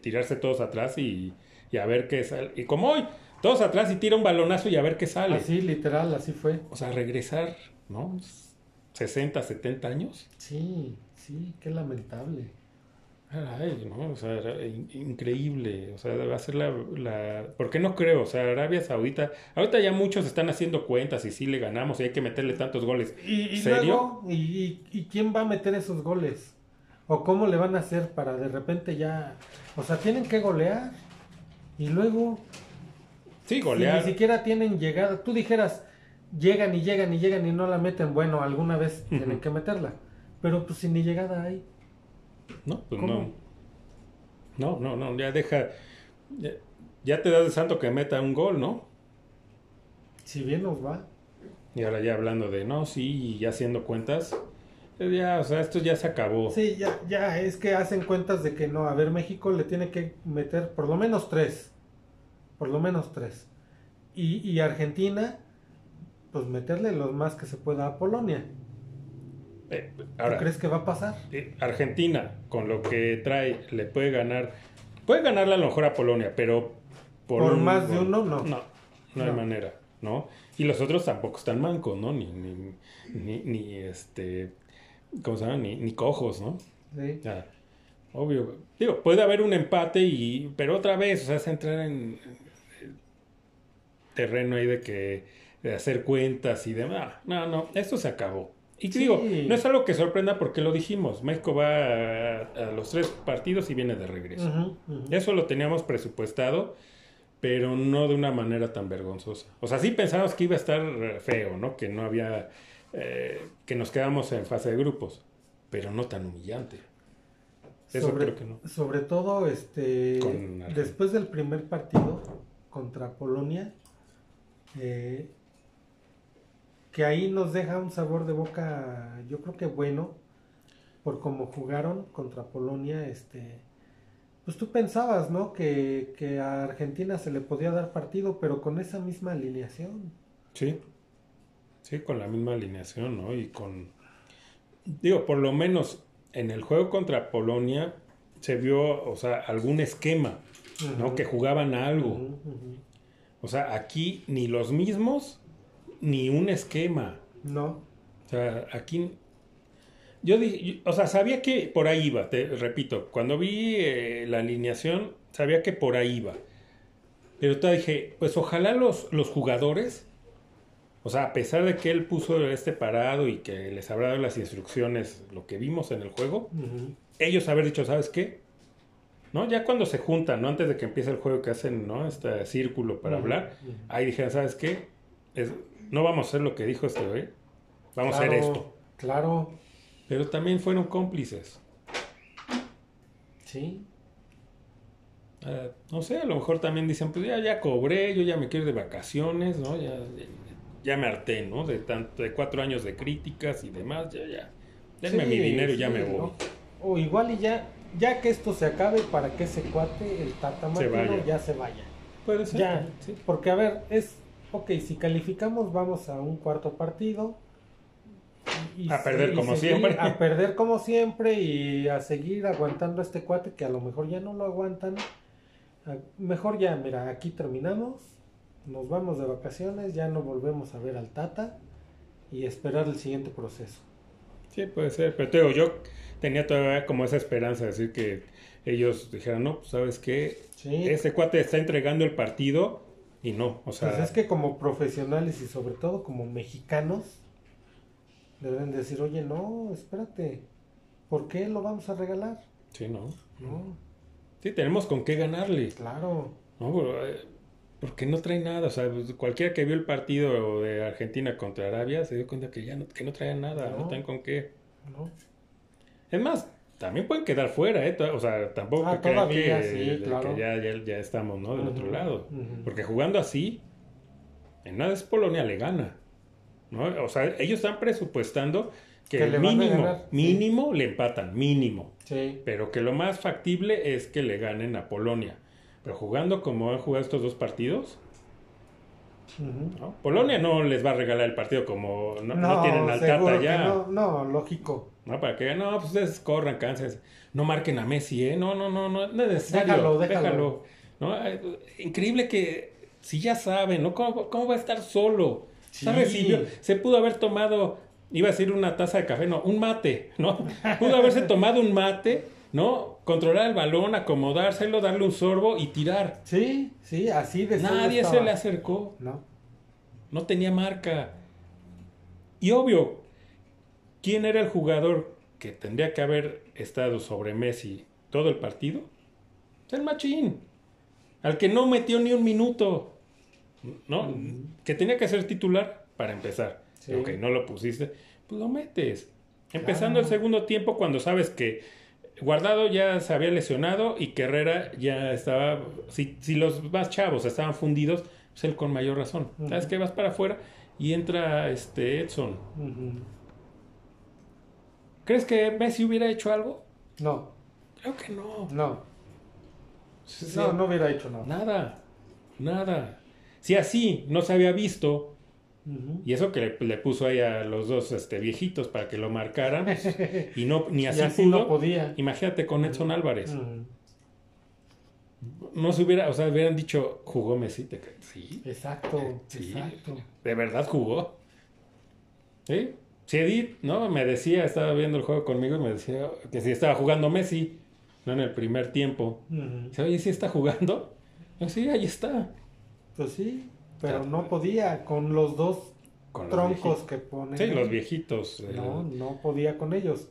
Speaker 1: tirarse todos atrás y, y a ver qué sale. Y como hoy, todos atrás y tira un balonazo y a ver qué sale.
Speaker 2: Así, literal, así fue.
Speaker 1: O sea, regresar, ¿no? 60, 70 años.
Speaker 2: Sí, sí, qué lamentable.
Speaker 1: Ay, ¿no? O sea, era in- increíble. O sea, va a ser la, la... ¿Por qué no creo? O sea, Arabia Saudita... Ahorita ya muchos están haciendo cuentas y sí le ganamos y hay que meterle tantos goles.
Speaker 2: ¿Y, y
Speaker 1: ¿Serio?
Speaker 2: luego? ¿Y, y, quién va a meter esos goles? ¿O cómo le van a hacer para de repente ya... O sea, tienen que golear. Y luego...
Speaker 1: Sí,
Speaker 2: si
Speaker 1: golear.
Speaker 2: ni siquiera tienen llegada. Tú dijeras, llegan y llegan y llegan y no la meten. Bueno, alguna vez tienen que meterla. Pero pues si ni llegada hay.
Speaker 1: No, pues
Speaker 2: ¿Cómo?
Speaker 1: no. No, no, no, ya deja... Ya, ya te das de santo que meta un gol, ¿no?
Speaker 2: Si bien nos va.
Speaker 1: Y ahora ya hablando de, no, sí, y ya haciendo cuentas, eh, ya, o sea, esto ya se acabó.
Speaker 2: Sí, ya, ya, es que hacen cuentas de que no, a ver, México le tiene que meter por lo menos tres. Por lo menos tres. Y, y Argentina, pues meterle los más que se pueda a Polonia.
Speaker 1: Eh,
Speaker 2: ¿Tú crees que va a pasar?
Speaker 1: eh, Argentina, con lo que trae, le puede ganar, puede ganarle a lo mejor a Polonia, pero
Speaker 2: Por
Speaker 1: un
Speaker 2: más de uno, no.
Speaker 1: No, no hay manera, ¿no? Y los otros tampoco están mancos, ¿no? Ni, ni, ni, ni, este, ¿cómo se llama? Ni, ni cojos, ¿no?
Speaker 2: Sí.
Speaker 1: Obvio. Digo, puede haber un empate y. Pero otra vez, o sea, es entrar en terreno ahí de que. De hacer cuentas y demás. No, no, esto se acabó. Y
Speaker 2: Sí.
Speaker 1: digo, no es algo que sorprenda porque lo dijimos. México va a, a los tres partidos y viene de regreso. Eso lo teníamos presupuestado, pero no de una manera tan vergonzosa. O sea, sí pensábamos que iba a estar eh, feo, ¿no? Que no había. eh, que nos quedamos en fase de grupos, pero no tan humillante. Eso
Speaker 2: sobre,
Speaker 1: creo que no.
Speaker 2: sobre todo, este, después del primer partido contra Polonia, eh, que ahí nos deja un sabor de boca, yo creo que bueno, por cómo jugaron contra Polonia, este, pues tú pensabas, ¿no? Que, que a Argentina se le podía dar partido, pero con esa misma alineación.
Speaker 1: Sí. Sí, con la misma alineación, ¿no? Y con. Digo, por lo menos en el juego contra Polonia se vio, o sea, algún esquema, ¿no? Que jugaban a algo. O sea, aquí ni los mismos, ni un esquema.
Speaker 2: No,
Speaker 1: O sea, aquí. Yo dije, o sea, sabía que por ahí iba, te repito, cuando vi eh, la alineación, sabía que por ahí iba. Pero te dije, pues ojalá los, los jugadores, o sea, a pesar de que él puso este parado y que les habrá dado las instrucciones, lo que vimos en el juego, ellos haber dicho, ¿sabes qué? ¿No? Ya cuando se juntan, ¿no? Antes de que empiece el juego que hacen, ¿no? Este círculo para hablar, ahí dijeron, ¿sabes qué? Es- no vamos a hacer lo que dijo este güey, vamos a hacer esto.
Speaker 2: Claro,
Speaker 1: Pero también fueron cómplices.
Speaker 2: sí.
Speaker 1: Ah, no sé, a lo mejor también dicen, pues ya, ya cobré, yo ya me quiero ir de vacaciones, ¿no? Ya, ya me harté, ¿no? De tanto, de cuatro años de críticas y demás, ya, ya. Denme
Speaker 2: Sí,
Speaker 1: mi dinero y ya me voy.
Speaker 2: ¿no? O igual y ya, ya que esto se acabe para que ese cuate, el Tata Martino, ya se vaya.
Speaker 1: Puede ser.
Speaker 2: Ya,
Speaker 1: sí.
Speaker 2: porque a ver, es, ok, si calificamos vamos a un cuarto partido. y-
Speaker 1: A perder como
Speaker 2: seguir-
Speaker 1: siempre.
Speaker 2: A perder como siempre y a seguir aguantando a este cuate que a lo mejor ya no lo aguantan. A- Mejor ya, mira, aquí terminamos, nos vamos de vacaciones, ya no volvemos a ver al Tata y esperar el siguiente proceso.
Speaker 1: Sí, puede ser. Pero te digo, yo tenía todavía como esa esperanza de decir que ellos dijeran, no, pues sabes qué,
Speaker 2: Sí.
Speaker 1: ese cuate está entregando el partido y no, o sea,
Speaker 2: Pues es que como profesionales y sobre todo como mexicanos deben decir, oye, no, espérate, ¿por qué lo vamos a regalar?
Speaker 1: sí, no.
Speaker 2: No,
Speaker 1: Sí, tenemos con qué ganarle,
Speaker 2: claro.
Speaker 1: ¿no? Pero, eh, Porque no trae nada, o sea, pues, cualquiera que vio el partido de Argentina contra Arabia se dio cuenta que ya no, que no traían nada, no,
Speaker 2: No.
Speaker 1: traen con qué.
Speaker 2: ¿no?
Speaker 1: Es más, también pueden quedar fuera, ¿eh? O sea, tampoco
Speaker 2: Ah,
Speaker 1: crean
Speaker 2: todavía,
Speaker 1: que,
Speaker 2: sí, claro.
Speaker 1: que ya, ya, ya estamos, ¿no? Del otro lado. Porque jugando así, en nada es Polonia le gana, ¿no? O sea, ellos están presupuestando que,
Speaker 2: Que
Speaker 1: mínimo,
Speaker 2: sí.
Speaker 1: mínimo le empatan, mínimo.
Speaker 2: Sí,
Speaker 1: Pero que lo más factible es que le ganen a Polonia. Pero jugando como han jugado estos dos partidos. Polonia no les va a regalar el partido como no, no tienen al Tata
Speaker 2: que
Speaker 1: ya.
Speaker 2: No, no, lógico.
Speaker 1: ¿No? Para que, no, pues ustedes corran, cánsense. No marquen a Messi, ¿eh? No, no, no, no, no es necesario.
Speaker 2: Déjalo, déjalo.
Speaker 1: ¿no? Ay, Increíble que, si ya saben, ¿no? ¿Cómo, cómo va a estar solo?
Speaker 2: Sí.
Speaker 1: Recibió, se pudo haber tomado, iba a decir una taza de café, no, un mate, ¿no? [LAUGHS] Pudo haberse tomado un mate, ¿no? Controlar el balón, acomodárselo, darle un sorbo y tirar.
Speaker 2: Sí, sí, así de
Speaker 1: Nadie se le acercó.
Speaker 2: No,
Speaker 1: No tenía marca. Y obvio, ¿quién era el jugador que tendría que haber estado sobre Messi todo el partido? El Machín. Al que no metió ni un minuto. ¿No? Que tenía que ser titular para empezar.
Speaker 2: Sí.
Speaker 1: Ok, no lo pusiste. Pues lo metes. Empezando
Speaker 2: Claro.
Speaker 1: el segundo tiempo cuando sabes que Guardado ya se había lesionado y que Herrera ya estaba. Si, si los más chavos estaban fundidos, pues él con mayor razón.
Speaker 2: Ujú.
Speaker 1: ¿Sabes qué? Vas para afuera y entra este Edson. ¿Crees que Messi hubiera hecho algo?
Speaker 2: no,
Speaker 1: Creo que no.
Speaker 2: no,
Speaker 1: Sí,
Speaker 2: no, no hubiera hecho nada.
Speaker 1: Nada. Nada. Si así no se había visto, y eso que le, le puso ahí a los dos este, viejitos para que lo marcaran, y no ni [LAUGHS] así,
Speaker 2: y así
Speaker 1: pudo.
Speaker 2: no podía.
Speaker 1: Imagínate con Edson Álvarez. No se hubiera, o sea, hubieran dicho, jugó Messi. Te sí,
Speaker 2: Exacto,
Speaker 1: Sí.
Speaker 2: exacto.
Speaker 1: de verdad jugó. ¿Sí? Si Edith, ¿no? Me decía, estaba viendo el juego conmigo y me decía que si estaba jugando Messi, no en el primer tiempo.
Speaker 2: Ujú.
Speaker 1: Dice, oye, ¿sí está jugando? Yo, sí, ahí está.
Speaker 2: Pues sí, pero no podía con los dos
Speaker 1: Con
Speaker 2: troncos que ponen.
Speaker 1: Sí, los viejitos. el-
Speaker 2: No, no podía con ellos.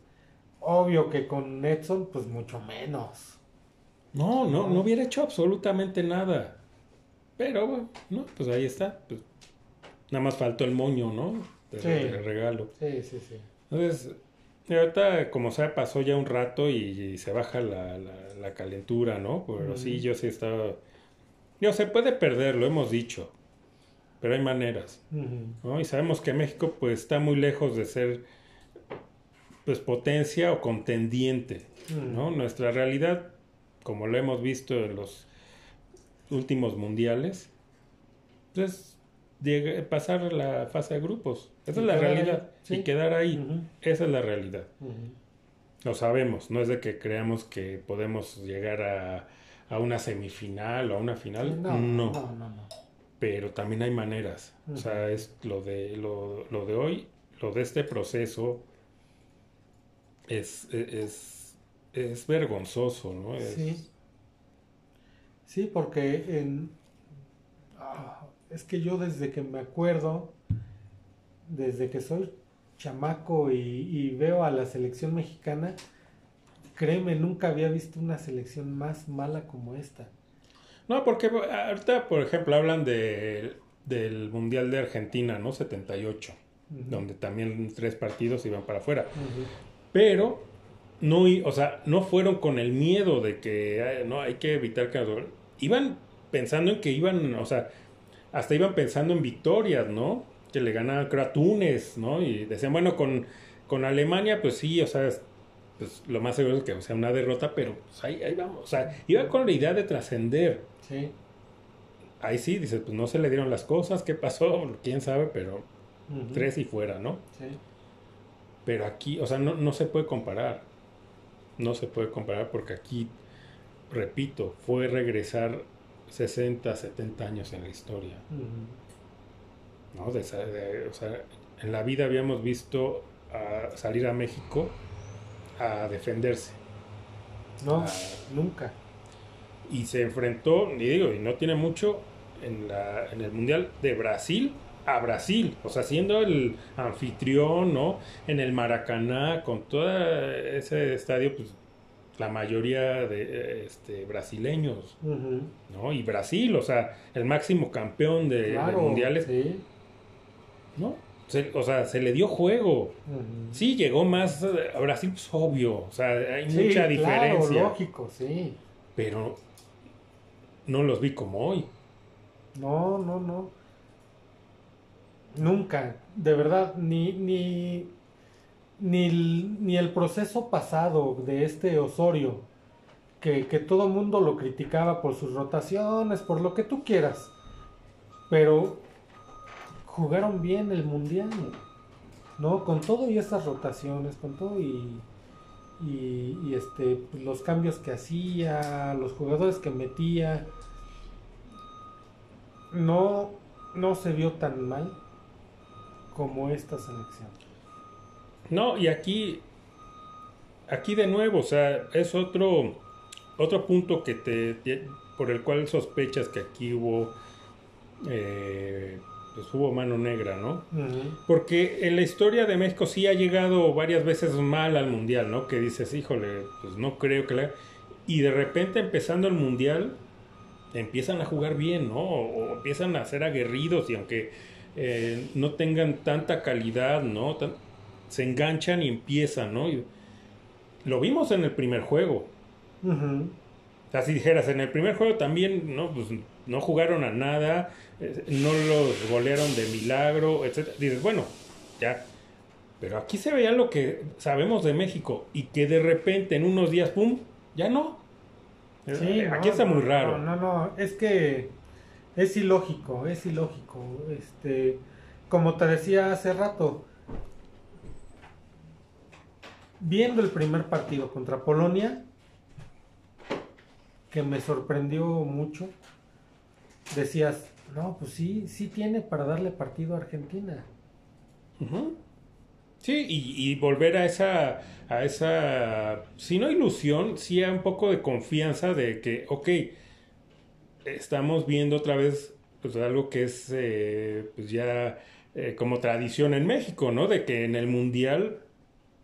Speaker 2: Obvio que con Edson, pues mucho menos.
Speaker 1: No, no, no hubiera hecho absolutamente nada. Pero, bueno, no, pues ahí está. Pues, nada más faltó el moño, ¿no? De,
Speaker 2: Sí.
Speaker 1: de regalo.
Speaker 2: Sí, sí, sí.
Speaker 1: Entonces, ahorita, como sea, pasó ya un rato y, y se baja la, la- la calentura, ¿no? Pero sí, yo sí estaba... Yo, se puede perder, lo hemos dicho. Pero hay maneras. ¿no? Y sabemos que México, pues, está muy lejos de ser, pues, potencia o contendiente, ¿no? Nuestra realidad, como lo hemos visto en los últimos mundiales, es pasar la fase de grupos. Esa
Speaker 2: Y
Speaker 1: es la
Speaker 2: ahí,
Speaker 1: realidad.
Speaker 2: sí.
Speaker 1: Y quedar ahí. Esa es la realidad. Lo sabemos. No es de que creamos que podemos llegar a, a una semifinal o a una final.
Speaker 2: No,
Speaker 1: no.
Speaker 2: no, no, no.
Speaker 1: Pero también hay maneras. O sea, es lo de, lo, lo de hoy, lo de este proceso es, es, es vergonzoso, ¿no? Es-
Speaker 2: Sí. Sí, porque en... es que yo desde que me acuerdo, desde que soy chamaco y, y veo a la selección mexicana, créeme, nunca había visto una selección más mala como esta.
Speaker 1: No, porque ahorita, por ejemplo, hablan de, del Mundial de Argentina, ¿no? 78,
Speaker 2: Ujú.
Speaker 1: donde también tres partidos iban para afuera. Pero no, o sea, no fueron con el miedo de que no hay que evitar que iban pensando en que iban, o sea, hasta iban pensando en victorias, ¿no? Que le creo a Túnez, ¿no? Y decían, bueno, con, con Alemania, pues sí, o sea, es- pues lo más seguro es que sea una derrota, pero pues ahí, ahí vamos, o sea, iba con la idea de trascender.
Speaker 2: Sí.
Speaker 1: Ahí sí, dices, pues no se le dieron las cosas, ¿qué pasó? ¿Quién sabe? Pero tres y fuera, ¿no?
Speaker 2: Sí.
Speaker 1: Pero aquí, o sea, no, no se puede comparar. No se puede comparar porque aquí, repito, fue regresar 60, 70 años en la historia. ¿no? De esa- de- o sea, en la vida habíamos visto a salir a México a defenderse.
Speaker 2: No, nunca.
Speaker 1: Y se enfrentó, y digo, y no tiene mucho, en, la, en el Mundial de Brasil a Brasil, o sea, siendo el anfitrión, ¿no? En el Maracaná, con todo ese estadio, pues la mayoría de eh, este, brasileños. ¿no? Y Brasil, o sea, el máximo campeón de, mundiales,
Speaker 2: sí.
Speaker 1: ¿no? Se- o sea, se le dio juego. Sí, llegó más eh, a Brasil, pues obvio, o sea, hay
Speaker 2: Sí,
Speaker 1: mucha
Speaker 2: claro,
Speaker 1: diferencia,
Speaker 2: lógico, sí.
Speaker 1: pero no los vi como hoy.
Speaker 2: No, no, no. Nunca, de verdad, ni, ni, ni, el, ni el proceso pasado de este Osorio, que, que todo mundo lo criticaba por sus rotaciones, por lo que tú quieras, pero jugaron bien el Mundial, ¿no? Con todo y esas rotaciones, con todo y, y, y, este, pues, los cambios que hacía, los jugadores que metía, no, no se vio tan mal como esta selección.
Speaker 1: No, y aquí, aquí de nuevo, o sea, es otro, otro punto que te, te- por el cual sospechas que aquí hubo, eh, pues hubo mano negra, ¿no? Porque en la historia de México sí ha llegado varias veces mal al mundial, ¿no? Que dices, híjole, pues no creo que la... Y de repente empezando el mundial, empiezan a jugar bien, ¿no? O, o empiezan a ser aguerridos y aunque eh, no tengan tanta calidad, ¿no? Tan- se enganchan y empiezan, ¿no? Y lo vimos en el primer juego.
Speaker 2: Ujú.
Speaker 1: O sea, si dijeras, en el primer juego también, ¿no? Pues no jugaron a nada, eh, no los golearon de milagro, etc. Dices, bueno, ya. Pero aquí se veía lo que sabemos de México y que de repente en unos días, ¡pum! Ya no.
Speaker 2: Sí,
Speaker 1: Eh,
Speaker 2: no,
Speaker 1: aquí está muy raro.
Speaker 2: No, no, no, es que es ilógico, es ilógico. Este, como te decía hace rato, viendo el primer partido contra Polonia, que me sorprendió mucho, decías, no, pues sí, sí tiene para darle partido a Argentina.
Speaker 1: Sí, y, y volver a esa, a esa, si no ilusión, sí a un poco de confianza de que, ok, estamos viendo otra vez pues algo que es eh, pues ya eh, como tradición en México, ¿no? De que en el mundial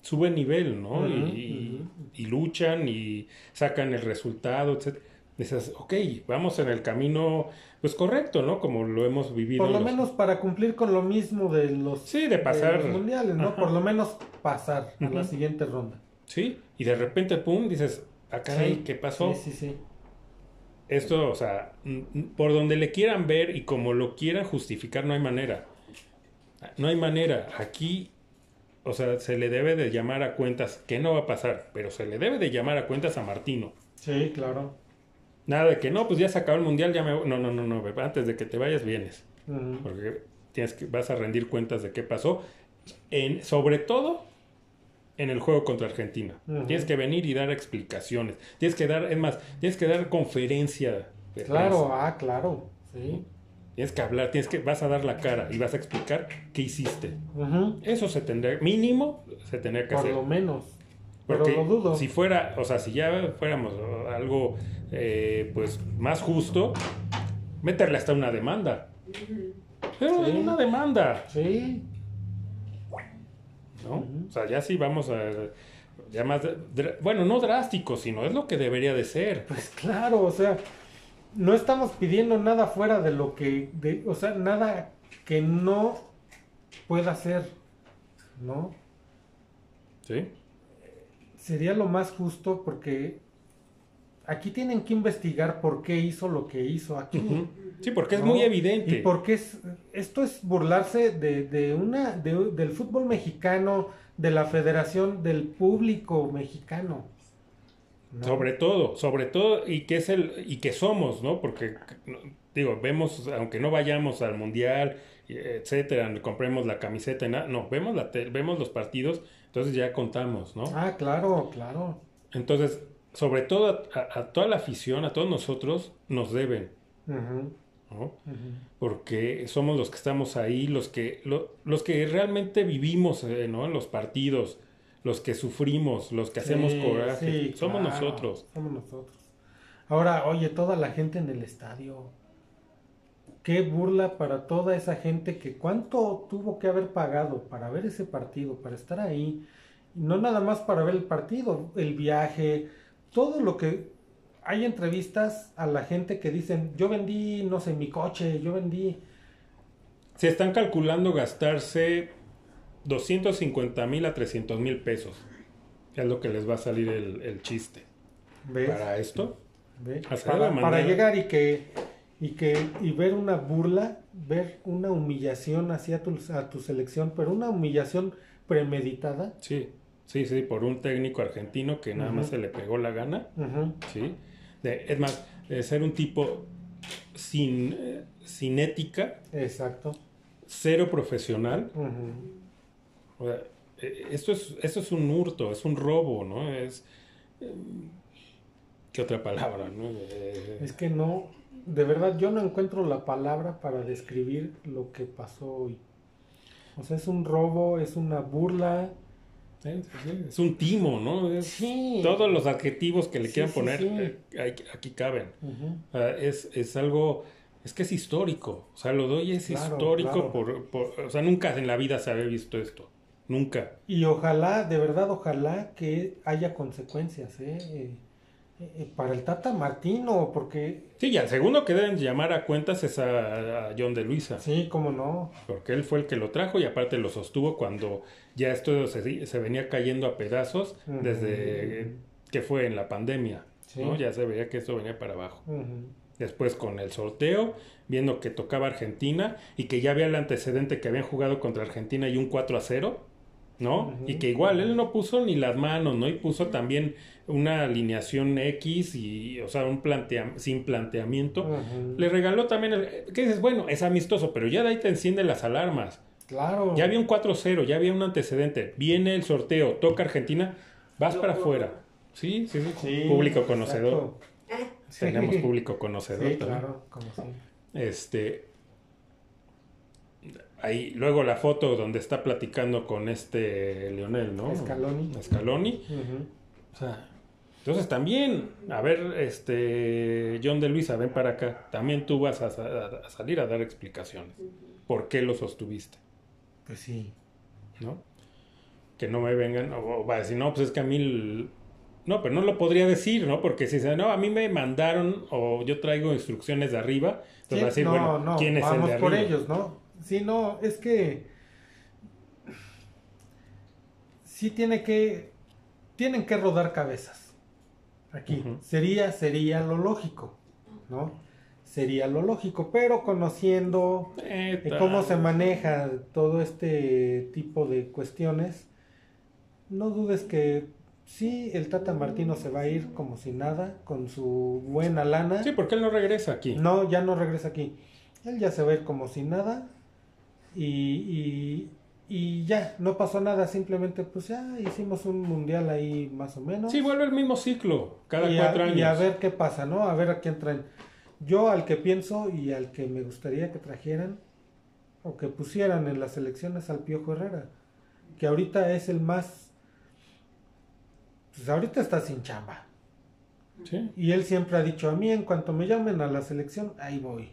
Speaker 1: sube nivel, ¿no? Y, luchan y sacan el resultado, etc. Dices, ok, vamos en el camino pues correcto, ¿no? Como lo hemos vivido.
Speaker 2: Por lo
Speaker 1: los-
Speaker 2: menos para cumplir con lo mismo de los,
Speaker 1: Sí, de pasar.
Speaker 2: los mundiales, ¿no?
Speaker 1: Ajá.
Speaker 2: Por lo menos pasar a la siguiente ronda.
Speaker 1: Sí, y de repente, pum, dices, ah, caray,
Speaker 2: Sí,
Speaker 1: ¿qué pasó?
Speaker 2: Sí, sí, sí.
Speaker 1: Esto, o sea, por donde le quieran ver y como lo quieran justificar, no hay manera. No hay manera. Aquí, o sea, se le debe de llamar a cuentas, que no va a pasar, pero se le debe de llamar a cuentas a Martino.
Speaker 2: Sí, claro.
Speaker 1: Nada de que no, pues ya se acabó el mundial, ya me voy". No, no, no, no, antes de que te vayas vienes. Porque tienes que, vas a rendir cuentas de qué pasó. En, sobre todo en el juego contra Argentina. Tienes que venir y dar explicaciones. Tienes que dar, es más, tienes que dar conferencia. de
Speaker 2: Claro,
Speaker 1: prensa.
Speaker 2: ah, claro. Sí.
Speaker 1: Tienes que hablar, tienes que, vas a dar la cara y vas a explicar qué hiciste. Eso se tendría, mínimo, se tendría que
Speaker 2: Por
Speaker 1: hacer.
Speaker 2: lo menos. Pero
Speaker 1: Porque
Speaker 2: lo dudo.
Speaker 1: si fuera, o sea, si ya fuéramos algo, eh, pues, más justo, meterle hasta una demanda. Pero
Speaker 2: Sí.
Speaker 1: una demanda,
Speaker 2: Sí.
Speaker 1: ¿no? O sea, ya sí vamos a, ya más, bueno, no drástico, sino es lo que debería de ser.
Speaker 2: Pues claro, o sea, no estamos pidiendo nada fuera de lo que, de, o sea, nada que no pueda ser, ¿no?
Speaker 1: ¿Sí?
Speaker 2: Sería lo más justo porque aquí tienen que investigar por qué hizo lo que hizo aquí.
Speaker 1: Sí, porque es muy evidente.
Speaker 2: Y porque es, esto es burlarse de, de una, de- del fútbol mexicano, de la federación, del público mexicano. ¿No?
Speaker 1: Sobre todo, sobre todo, y que es el, y que somos, ¿no? Porque, digo, vemos, aunque no vayamos al mundial, etcétera, no compremos la camiseta, y nada, no, vemos la vemos los partidos, entonces ya contamos, ¿no?
Speaker 2: Ah, claro, claro.
Speaker 1: Entonces, sobre todo a, toda la afición, a todos nosotros, nos deben. ¿no? Porque somos los que estamos ahí, los que, lo- los que realmente vivimos eh, ¿no? en los partidos, los que sufrimos, los que hacemos
Speaker 2: Sí,
Speaker 1: coraje.
Speaker 2: sí,
Speaker 1: somos
Speaker 2: claro,
Speaker 1: nosotros.
Speaker 2: Somos nosotros. Ahora, oye, toda la gente en el estadio. Qué burla para toda esa gente que cuánto tuvo que haber pagado para ver ese partido, para estar ahí. No nada más para ver el partido, el viaje, todo lo que... Hay entrevistas a la gente que dicen, yo vendí, no sé, mi coche, yo vendí...
Speaker 1: Se están calculando gastarse 250 mil a 300 mil pesos. Es lo que les va a salir el, el chiste.
Speaker 2: ¿Ves?
Speaker 1: Para esto,
Speaker 2: Para, para llegar y que y que y ver una burla, ver una humillación hacia tu, a tu selección, pero una humillación premeditada.
Speaker 1: sí, sí, sí, por un técnico argentino que nada más se le pegó la gana. ¿sí? De- es más, de ser un tipo sin, eh, sin ética,
Speaker 2: Exacto.
Speaker 1: cero profesional. O sea, eh, esto, es, esto es un hurto, es un robo, ¿no? Es... eh, ¿Qué otra palabra, no? Eh,
Speaker 2: Es que no, de verdad yo no encuentro la palabra para describir lo que pasó hoy. O sea, es un robo, es una burla.
Speaker 1: es un timo, ¿no? Es-
Speaker 2: Sí.
Speaker 1: Todos los adjetivos que le
Speaker 2: Sí,
Speaker 1: quieran
Speaker 2: sí,
Speaker 1: poner eh, aquí, aquí caben. Es, es algo, es que es histórico. O sea, lo doy es
Speaker 2: Claro,
Speaker 1: histórico
Speaker 2: claro.
Speaker 1: Por, por- o sea, nunca en la vida se había visto esto. Nunca.
Speaker 2: Y ojalá, de verdad, ojalá que haya consecuencias, ¿eh? Eh, eh, para el Tata Martino, porque
Speaker 1: Sí, y al segundo que deben llamar a cuentas es a, a John de Luisa.
Speaker 2: sí, cómo no.
Speaker 1: Porque él fue el que lo trajo y aparte lo sostuvo cuando ya esto se, se venía cayendo a pedazos desde que fue en la pandemia.
Speaker 2: Sí.
Speaker 1: ¿no? Ya se veía que esto venía para abajo. Después con el sorteo, viendo que tocaba Argentina y que ya había el antecedente que habían jugado contra Argentina y un 4 a 0, ¿no? Y que igual él no puso ni las manos, ¿no? Y puso también una alineación X y, o sea, un plantea sin planteamiento. Le regaló también, el, ¿qué dices? Bueno, es amistoso, pero ya de ahí te encienden las alarmas.
Speaker 2: Claro.
Speaker 1: Ya había un 4-0, ya había un antecedente. Viene el sorteo, toca Argentina, vas para afuera. Sí, sí, sí.
Speaker 2: Sí,
Speaker 1: público conocedor.
Speaker 2: exacto.
Speaker 1: Tenemos público conocedor
Speaker 2: Sí,
Speaker 1: también.
Speaker 2: claro, como sí.
Speaker 1: Este. Ahí, luego la foto donde está platicando con este Leonel, ¿no?
Speaker 2: Scaloni.
Speaker 1: Scaloni.
Speaker 2: Ujú.
Speaker 1: O sea, entonces también, a ver, este, John de Luisa, ven para acá. También tú vas a, sa- a salir a dar explicaciones. ¿Por qué lo sostuviste?
Speaker 2: Pues sí.
Speaker 1: ¿No? Que no me vengan, o, o va a decir, no, pues es que a mí, el- no, pero no lo podría decir, ¿no? Porque si dice, no, a mí me mandaron o yo traigo instrucciones de arriba, entonces
Speaker 2: Sí,
Speaker 1: va a decir,
Speaker 2: no,
Speaker 1: bueno,
Speaker 2: no,
Speaker 1: ¿quién es el
Speaker 2: vamos
Speaker 1: de
Speaker 2: por
Speaker 1: arriba?
Speaker 2: ellos, ¿no? Sí, no, es que sí tiene que tienen que rodar cabezas. Aquí sería sería lo lógico, ¿no? Sería lo lógico, pero conociendo
Speaker 1: Eh,
Speaker 2: cómo se maneja todo este tipo de cuestiones, no dudes que sí, el Tata Martino se va a ir como si nada, con su buena lana.
Speaker 1: Sí, porque él no regresa aquí.
Speaker 2: No, ya no regresa aquí. Él ya se va a ir como si nada. Y, y, y ya, no pasó nada. Simplemente, pues ya hicimos un mundial ahí más o menos.
Speaker 1: Sí, vuelve el mismo ciclo, cada
Speaker 2: y, a,
Speaker 1: cuatro años.
Speaker 2: y a ver qué pasa, ¿no? A ver a quién traen. Yo al que pienso y al que me gustaría que trajeran o que pusieran en las elecciones al Piojo Herrera. Que ahorita es el más. Pues ahorita está sin chamba.
Speaker 1: Sí.
Speaker 2: Y él siempre ha dicho a mí, en cuanto me llamen a la selección, ahí voy.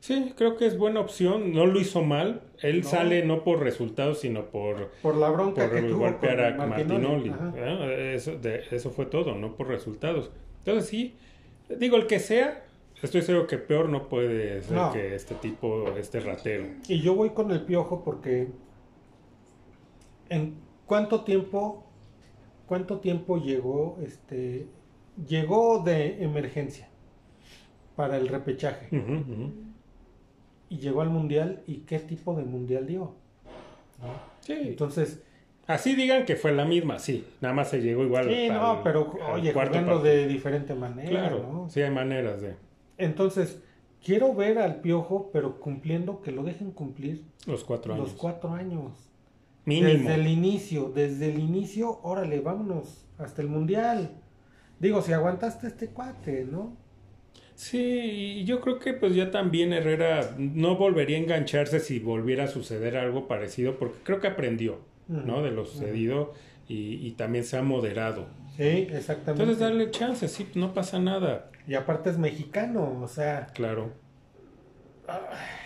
Speaker 1: Sí, creo que es buena opción. No lo hizo mal. Él
Speaker 2: No.
Speaker 1: sale no por resultados, sino por,
Speaker 2: Por la bronca
Speaker 1: por
Speaker 2: que tuvo
Speaker 1: golpear
Speaker 2: con
Speaker 1: a Martinoli. ¿eh? Eso, de- eso fue todo, no por resultados. Entonces sí, digo, el que sea, estoy seguro que peor no puede ser
Speaker 2: No.
Speaker 1: que este tipo, este ratero.
Speaker 2: Y yo voy con el piojo porque en cuánto tiempo, cuánto tiempo llegó, este, llegó de emergencia para el repechaje
Speaker 1: ujú.
Speaker 2: Y llegó al mundial y qué tipo de mundial dio. ¿no?
Speaker 1: Sí.
Speaker 2: Entonces,
Speaker 1: Así digan que fue la misma, sí. Nada más se llegó igual.
Speaker 2: sí,
Speaker 1: al-
Speaker 2: no, pero
Speaker 1: al
Speaker 2: oye, jugando de diferente manera,
Speaker 1: Claro,
Speaker 2: ¿no?
Speaker 1: sí hay maneras de
Speaker 2: Entonces, quiero ver al piojo, pero cumpliendo que lo dejen cumplir
Speaker 1: los cuatro años.
Speaker 2: los cuatro años.
Speaker 1: Mínimo.
Speaker 2: Desde el inicio, desde el inicio, órale, vámonos hasta el mundial. Digo, si aguantaste este cuate, ¿no?
Speaker 1: Sí, y yo creo que pues ya también Herrera no volvería a engancharse si volviera a suceder algo parecido, porque creo que aprendió, ¿no? De lo sucedido y, y también se ha moderado.
Speaker 2: Sí, exactamente.
Speaker 1: Entonces darle chance, sí, no pasa nada.
Speaker 2: Y aparte es mexicano, o sea,
Speaker 1: Claro.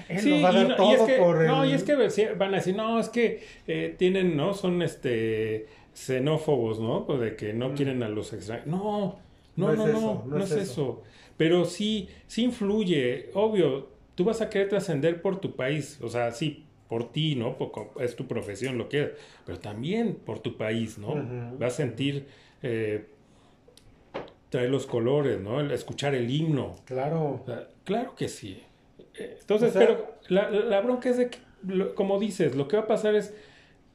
Speaker 2: él
Speaker 1: Sí,
Speaker 2: lo va a
Speaker 1: y
Speaker 2: dar
Speaker 1: no, y es que,
Speaker 2: por el...
Speaker 1: no, y es que van a decir, no, es que eh, tienen, ¿no? Son este xenófobos, ¿no? Pues de que no
Speaker 2: Mm.
Speaker 1: quieren a los extranjeros. No, no,
Speaker 2: No
Speaker 1: no,
Speaker 2: es
Speaker 1: no,
Speaker 2: eso,
Speaker 1: no, es eso. Pero sí, sí influye, obvio, tú vas a querer trascender por tu país, o sea, sí, por ti, ¿no? Por- es tu profesión, lo que pero también por tu país, ¿no? Vas a sentir, eh, traer los colores, ¿no? El escuchar el himno.
Speaker 2: Claro.
Speaker 1: O sea, claro que sí. Eh, Entonces,
Speaker 2: O sea-
Speaker 1: pero la, la bronca es de que, lo- como dices, lo que va a pasar es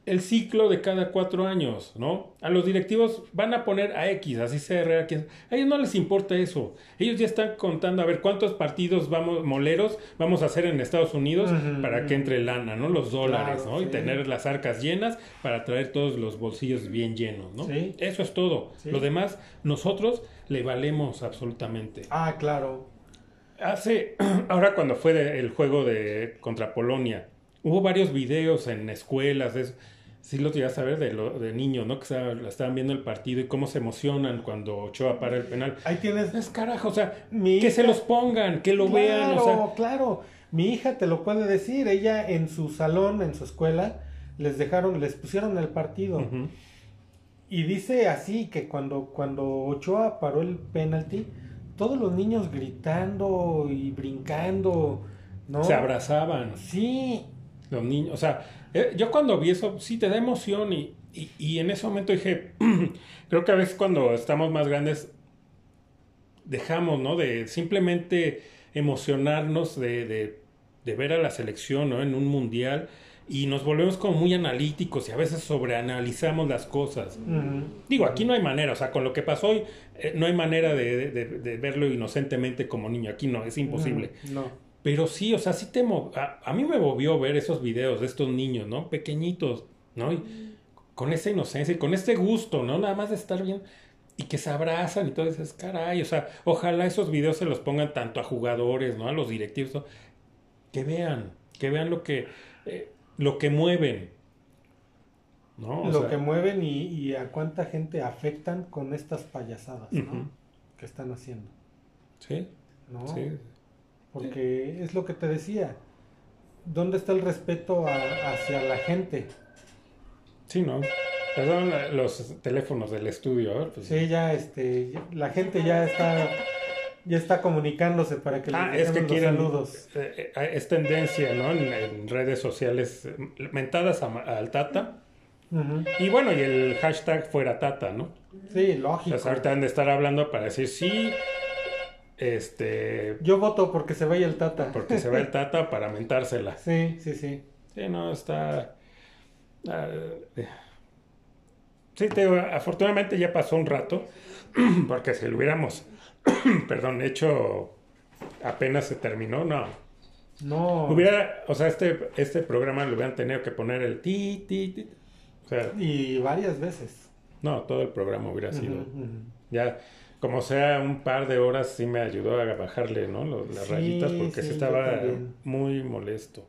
Speaker 1: el ciclo de cada cuatro años, ¿no? A los directivos van a poner a X, así sea Herrera, quien- a ellos no les importa eso. Ellos ya están contando a ver cuántos partidos vamos, moleros vamos a hacer en Estados Unidos para que entre lana, ¿no? Los dólares,
Speaker 2: Claro,
Speaker 1: ¿no? Y tener las arcas llenas para traer todos los bolsillos bien llenos, ¿no?
Speaker 2: Sí.
Speaker 1: Eso es todo.
Speaker 2: Sí.
Speaker 1: Lo demás, nosotros le valemos absolutamente.
Speaker 2: Ah, claro.
Speaker 1: Hace, [CLEARS THROAT] ahora cuando fue de- el juego de contra Polonia, hubo varios videos en escuelas, de eso. Sí lo llegaste a ver de, lo, de niños, ¿no? Que estaba- estaban viendo el partido y cómo se emocionan cuando Ochoa para el penal.
Speaker 2: Ahí tienes...
Speaker 1: Es carajo, o sea,
Speaker 2: Mi
Speaker 1: que se los pongan, que lo
Speaker 2: claro,
Speaker 1: vean, o sea,
Speaker 2: claro. Mi hija te lo puede decir. Ella en su salón, en su escuela, les dejaron, les pusieron el partido. Y dice así que cuando, cuando Ochoa paró el penalti, todos los niños gritando y brincando, ¿no?
Speaker 1: se abrazaban
Speaker 2: Sí,
Speaker 1: los niños, o sea, eh, yo cuando vi eso, sí te da emoción y, y, y en ese momento dije, [CLEARS THROAT] creo que a veces cuando estamos más grandes dejamos, ¿no? De simplemente emocionarnos de, de, de ver a la selección, ¿no? En un mundial y nos volvemos como muy analíticos y a veces sobreanalizamos las cosas. Digo, aquí no hay manera, o sea, con lo que pasó hoy, eh, no hay manera de, de- de verlo inocentemente como niño, aquí no, es imposible.
Speaker 2: No.
Speaker 1: Pero sí, o sea, sí te a, a mí me movió ver esos videos de estos niños, ¿no? Pequeñitos, ¿no? Y con esa inocencia y con este gusto, ¿no? Nada más de estar bien y que se abrazan y todo eso, es caray, o sea, ojalá esos videos se los pongan tanto a jugadores, ¿no? A los directivos, ¿no? que vean, que vean lo que, eh, lo que mueven, ¿no? O
Speaker 2: lo
Speaker 1: sea,
Speaker 2: que mueven y, y a cuánta gente afectan con estas payasadas, ¿no? Que están haciendo,
Speaker 1: Sí,
Speaker 2: ¿no?
Speaker 1: sí.
Speaker 2: Porque es lo que te decía. ¿Dónde está el respeto a- hacia la gente?
Speaker 1: Sí, ¿no? Perdón, los teléfonos del estudio, ¿eh? Pues,
Speaker 2: Sí, ya, este, ya- la gente ya está, ya está comunicándose para que
Speaker 1: Ah,
Speaker 2: les
Speaker 1: es que
Speaker 2: los
Speaker 1: quieren.
Speaker 2: saludos.
Speaker 1: eh, eh, es tendencia, ¿no? En, en redes sociales, eh, mentadas al Tata. Y bueno, y el hashtag fuera Tata, ¿no?
Speaker 2: Sí,
Speaker 1: O
Speaker 2: lógico.
Speaker 1: sea, ahorita han de estar hablando para decir sí, este,
Speaker 2: Yo voto porque se vaya el Tata.
Speaker 1: porque se va el [LAUGHS] Tata para mentársela.
Speaker 2: Sí, sí, sí.
Speaker 1: Sí, no, está. ah, sí, te digo, afortunadamente ya pasó un rato, [CLEARS THROAT] porque si lo hubiéramos, [CLEARS THROAT] perdón, hecho apenas se terminó, no.
Speaker 2: No.
Speaker 1: Hubiera, o sea, este, este programa le hubieran tenido que poner el ti, ti, ti. O sea,
Speaker 2: Y varias veces.
Speaker 1: no, todo el programa hubiera sido. Ya, como sea, un par de horas sí me ayudó a bajarle, ¿no? Los- las
Speaker 2: Sí,
Speaker 1: rayitas, porque
Speaker 2: sí,
Speaker 1: sí estaba muy molesto.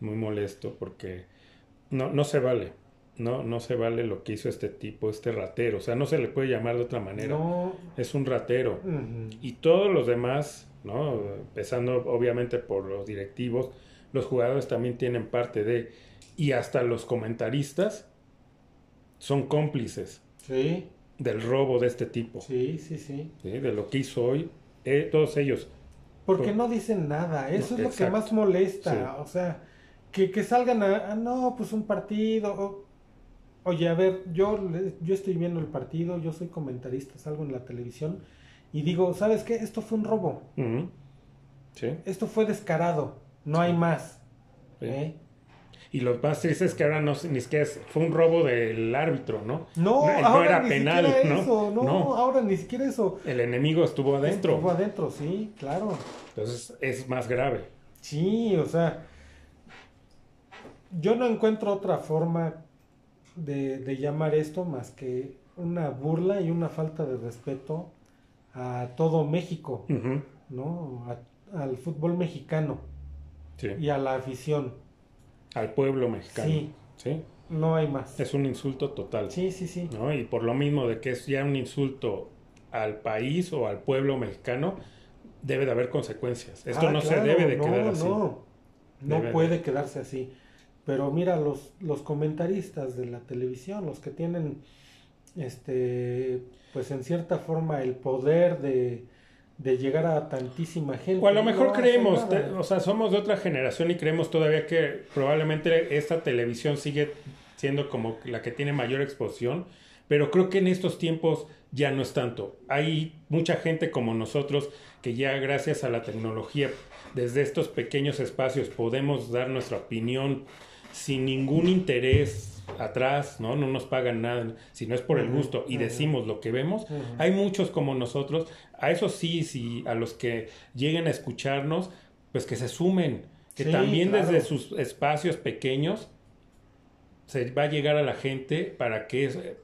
Speaker 1: Muy molesto porque no, no se vale. No, no se vale lo que hizo este tipo, este ratero. O sea, no se le puede llamar de otra manera.
Speaker 2: No.
Speaker 1: Es un ratero. Y todos los demás, ¿no? Empezando obviamente por los directivos, los jugadores también tienen parte de... Y hasta los comentaristas son cómplices
Speaker 2: Sí,
Speaker 1: del robo de este tipo.
Speaker 2: sí, sí, sí.
Speaker 1: ¿sí? De lo que hizo hoy. eh, todos ellos.
Speaker 2: Porque
Speaker 1: Por-
Speaker 2: no dicen nada, eso
Speaker 1: No,
Speaker 2: es lo
Speaker 1: exacto.
Speaker 2: que más molesta.
Speaker 1: Sí.
Speaker 2: O sea, que, que salgan a, ah, no, pues un partido. o- oye, a ver, yo, yo estoy viendo el partido, yo soy comentarista, salgo en la televisión y digo, ¿sabes qué? Esto fue un robo.
Speaker 1: Sí.
Speaker 2: esto fue descarado, no hay más.
Speaker 1: Sí.
Speaker 2: ¿eh?
Speaker 1: Y lo más triste es que ahora no ni siquiera es- fue un robo del árbitro, ¿no?
Speaker 2: No,
Speaker 1: no
Speaker 2: ahora
Speaker 1: era
Speaker 2: ni
Speaker 1: penal,
Speaker 2: siquiera
Speaker 1: ¿no?
Speaker 2: eso, no,
Speaker 1: No.
Speaker 2: ahora ni siquiera eso.
Speaker 1: El enemigo estuvo adentro.
Speaker 2: Estuvo adentro, sí, claro.
Speaker 1: Entonces es más grave.
Speaker 2: Sí, o sea, yo no encuentro otra forma de, de llamar esto más que una burla y una falta de respeto a todo México. ¿no? al fútbol mexicano y a la afición.
Speaker 1: Al pueblo mexicano. Sí. ¿Sí?
Speaker 2: No hay más.
Speaker 1: Es un insulto total.
Speaker 2: Sí, sí, sí.
Speaker 1: ¿no? Y por lo mismo de que es ya un insulto al país o al pueblo mexicano, debe de haber consecuencias. Esto ah, no se debe de quedar así.
Speaker 2: No, no puede quedarse así. Pero mira, los, los comentaristas de la televisión, los que tienen, este, pues en cierta forma el poder de, de llegar a tantísima gente.
Speaker 1: O a lo mejor creemos, o sea, somos de otra generación y creemos todavía que probablemente esta televisión sigue siendo como la que tiene mayor exposición, pero creo que en estos tiempos ya no es tanto. Hay mucha gente como nosotros que ya gracias a la tecnología, desde estos pequeños espacios podemos dar nuestra opinión sin ningún interés atrás, ¿no? No nos pagan nada, si no es por el gusto y decimos lo que vemos. Hay muchos como nosotros, a eso sí, sí, a los que lleguen a escucharnos, pues que se sumen, que también desde sus espacios pequeños se va a llegar a la gente para que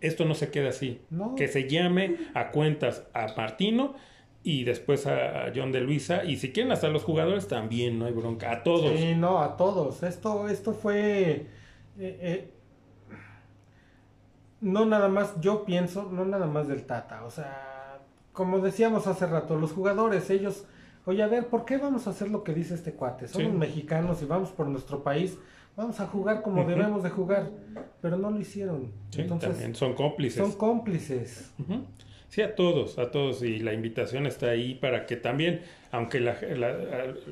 Speaker 1: esto no se quede así, que se llame a cuentas a Martino y después a, John de Luisa y si quieren hasta los jugadores también, no hay bronca, a todos.
Speaker 2: Sí, no, a todos. Esto, esto fue... Eh, eh, no nada más, yo pienso, no nada más del Tata, o sea, como decíamos hace rato, los jugadores, ellos, oye, a ver, ¿por qué vamos a hacer lo que dice este cuate? Somos mexicanos y vamos por nuestro país, vamos a jugar como debemos de jugar, pero no lo hicieron.
Speaker 1: Entonces, también son cómplices.
Speaker 2: Son cómplices.
Speaker 1: Sí, a todos, a todos. Y la invitación está ahí para que también, aunque la,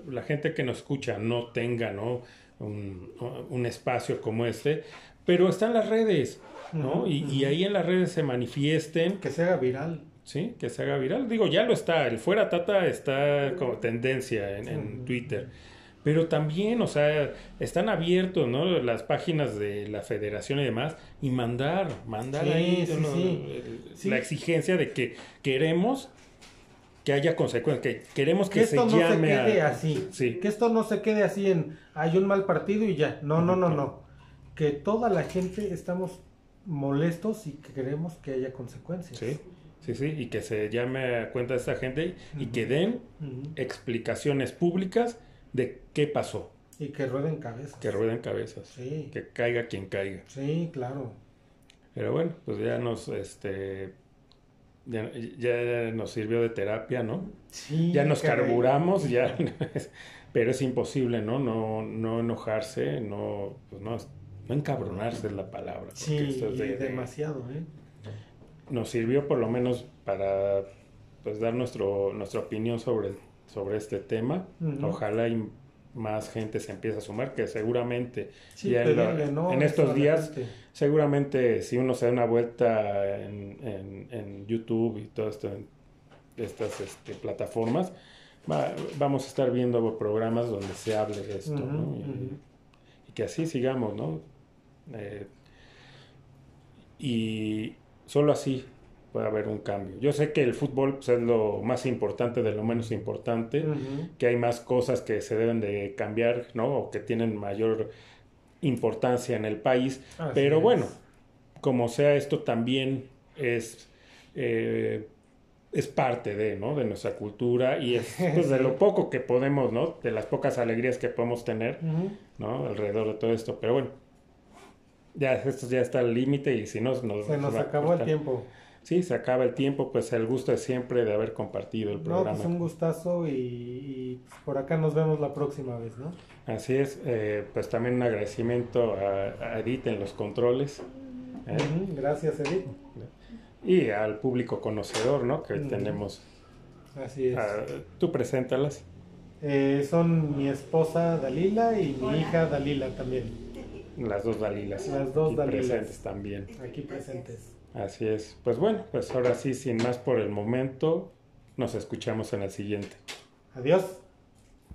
Speaker 1: la, gente que nos escucha no tenga ¿no? Un, un, espacio como este, pero están las redes, ¿no? y, y, ahí en las redes se manifiesten.
Speaker 2: Que se haga viral.
Speaker 1: Sí, que se haga viral. Digo, ya lo está. El fuera tata está como tendencia en, en Twitter pero también, o sea, están abiertos, ¿no? Las páginas de la federación y demás, y mandar, mandar ahí la exigencia de que queremos que haya consecuencias, que queremos que,
Speaker 2: esto
Speaker 1: se
Speaker 2: no se quede así, que esto no se quede así en hay un mal partido y ya, no, no, no, no, que toda la gente estamos molestos y que queremos que haya consecuencias.
Speaker 1: Sí. Sí, sí, y que se llame a cuenta de esta gente y que den explicaciones públicas de qué pasó.
Speaker 2: Y que rueden cabezas.
Speaker 1: Que rueden cabezas. Sí. Que caiga quien caiga.
Speaker 2: Sí, claro.
Speaker 1: Pero bueno, pues ya nos, este, ya, ya nos sirvió de terapia, ¿no? Sí. Ya nos carburamos, ya, [LAUGHS] [LAUGHS] pero es imposible, ¿no? No, no enojarse, no, pues no, no encabronarse es la palabra.
Speaker 2: Sí, esto es demasiado, ¿eh?
Speaker 1: Nos sirvió por lo menos para, pues, dar nuestro, nuestra opinión sobre sobre este tema. Ojalá y más gente se empiece a sumar, que seguramente ya en, estos días, seguramente si uno se da una vuelta en, en, YouTube y todas estas este, plataformas, vamos a estar viendo programas donde se hable de esto, y, que así sigamos, ¿no? Eh, y solo así puede haber un cambio. Yo sé que el fútbol pues, es lo más importante de lo menos importante, que hay más cosas que se deben de cambiar, ¿no? O que tienen mayor importancia en el país, pero bueno, como sea esto también es eh, es parte de, ¿no? de nuestra cultura y es [LAUGHS] pues, de lo poco que podemos, ¿no? De las pocas alegrías que podemos tener, ¿no? Alrededor de todo esto. Pero bueno, ya esto ya está al límite y si no
Speaker 2: nos... Se nos acabó el tiempo.
Speaker 1: Sí, se acaba el tiempo, pues el gusto es siempre de haber compartido el programa.
Speaker 2: No, pues un gustazo y, por acá nos vemos la próxima vez, ¿no?
Speaker 1: Así es, eh, pues también un agradecimiento a, Edith en los controles.
Speaker 2: ¿eh? Gracias, Edith.
Speaker 1: Y al público conocedor, ¿no? Que tenemos.
Speaker 2: Así es. Ah,
Speaker 1: tú preséntalas.
Speaker 2: Eh, son mi esposa Dalila y mi hija Dalila también.
Speaker 1: Las dos Dalilas.
Speaker 2: Las dos Dalilas.
Speaker 1: Presentes también.
Speaker 2: Aquí presentes.
Speaker 1: Así es. Pues bueno, pues ahora sí, sin más por el momento, nos escuchamos en el siguiente.
Speaker 2: Adiós.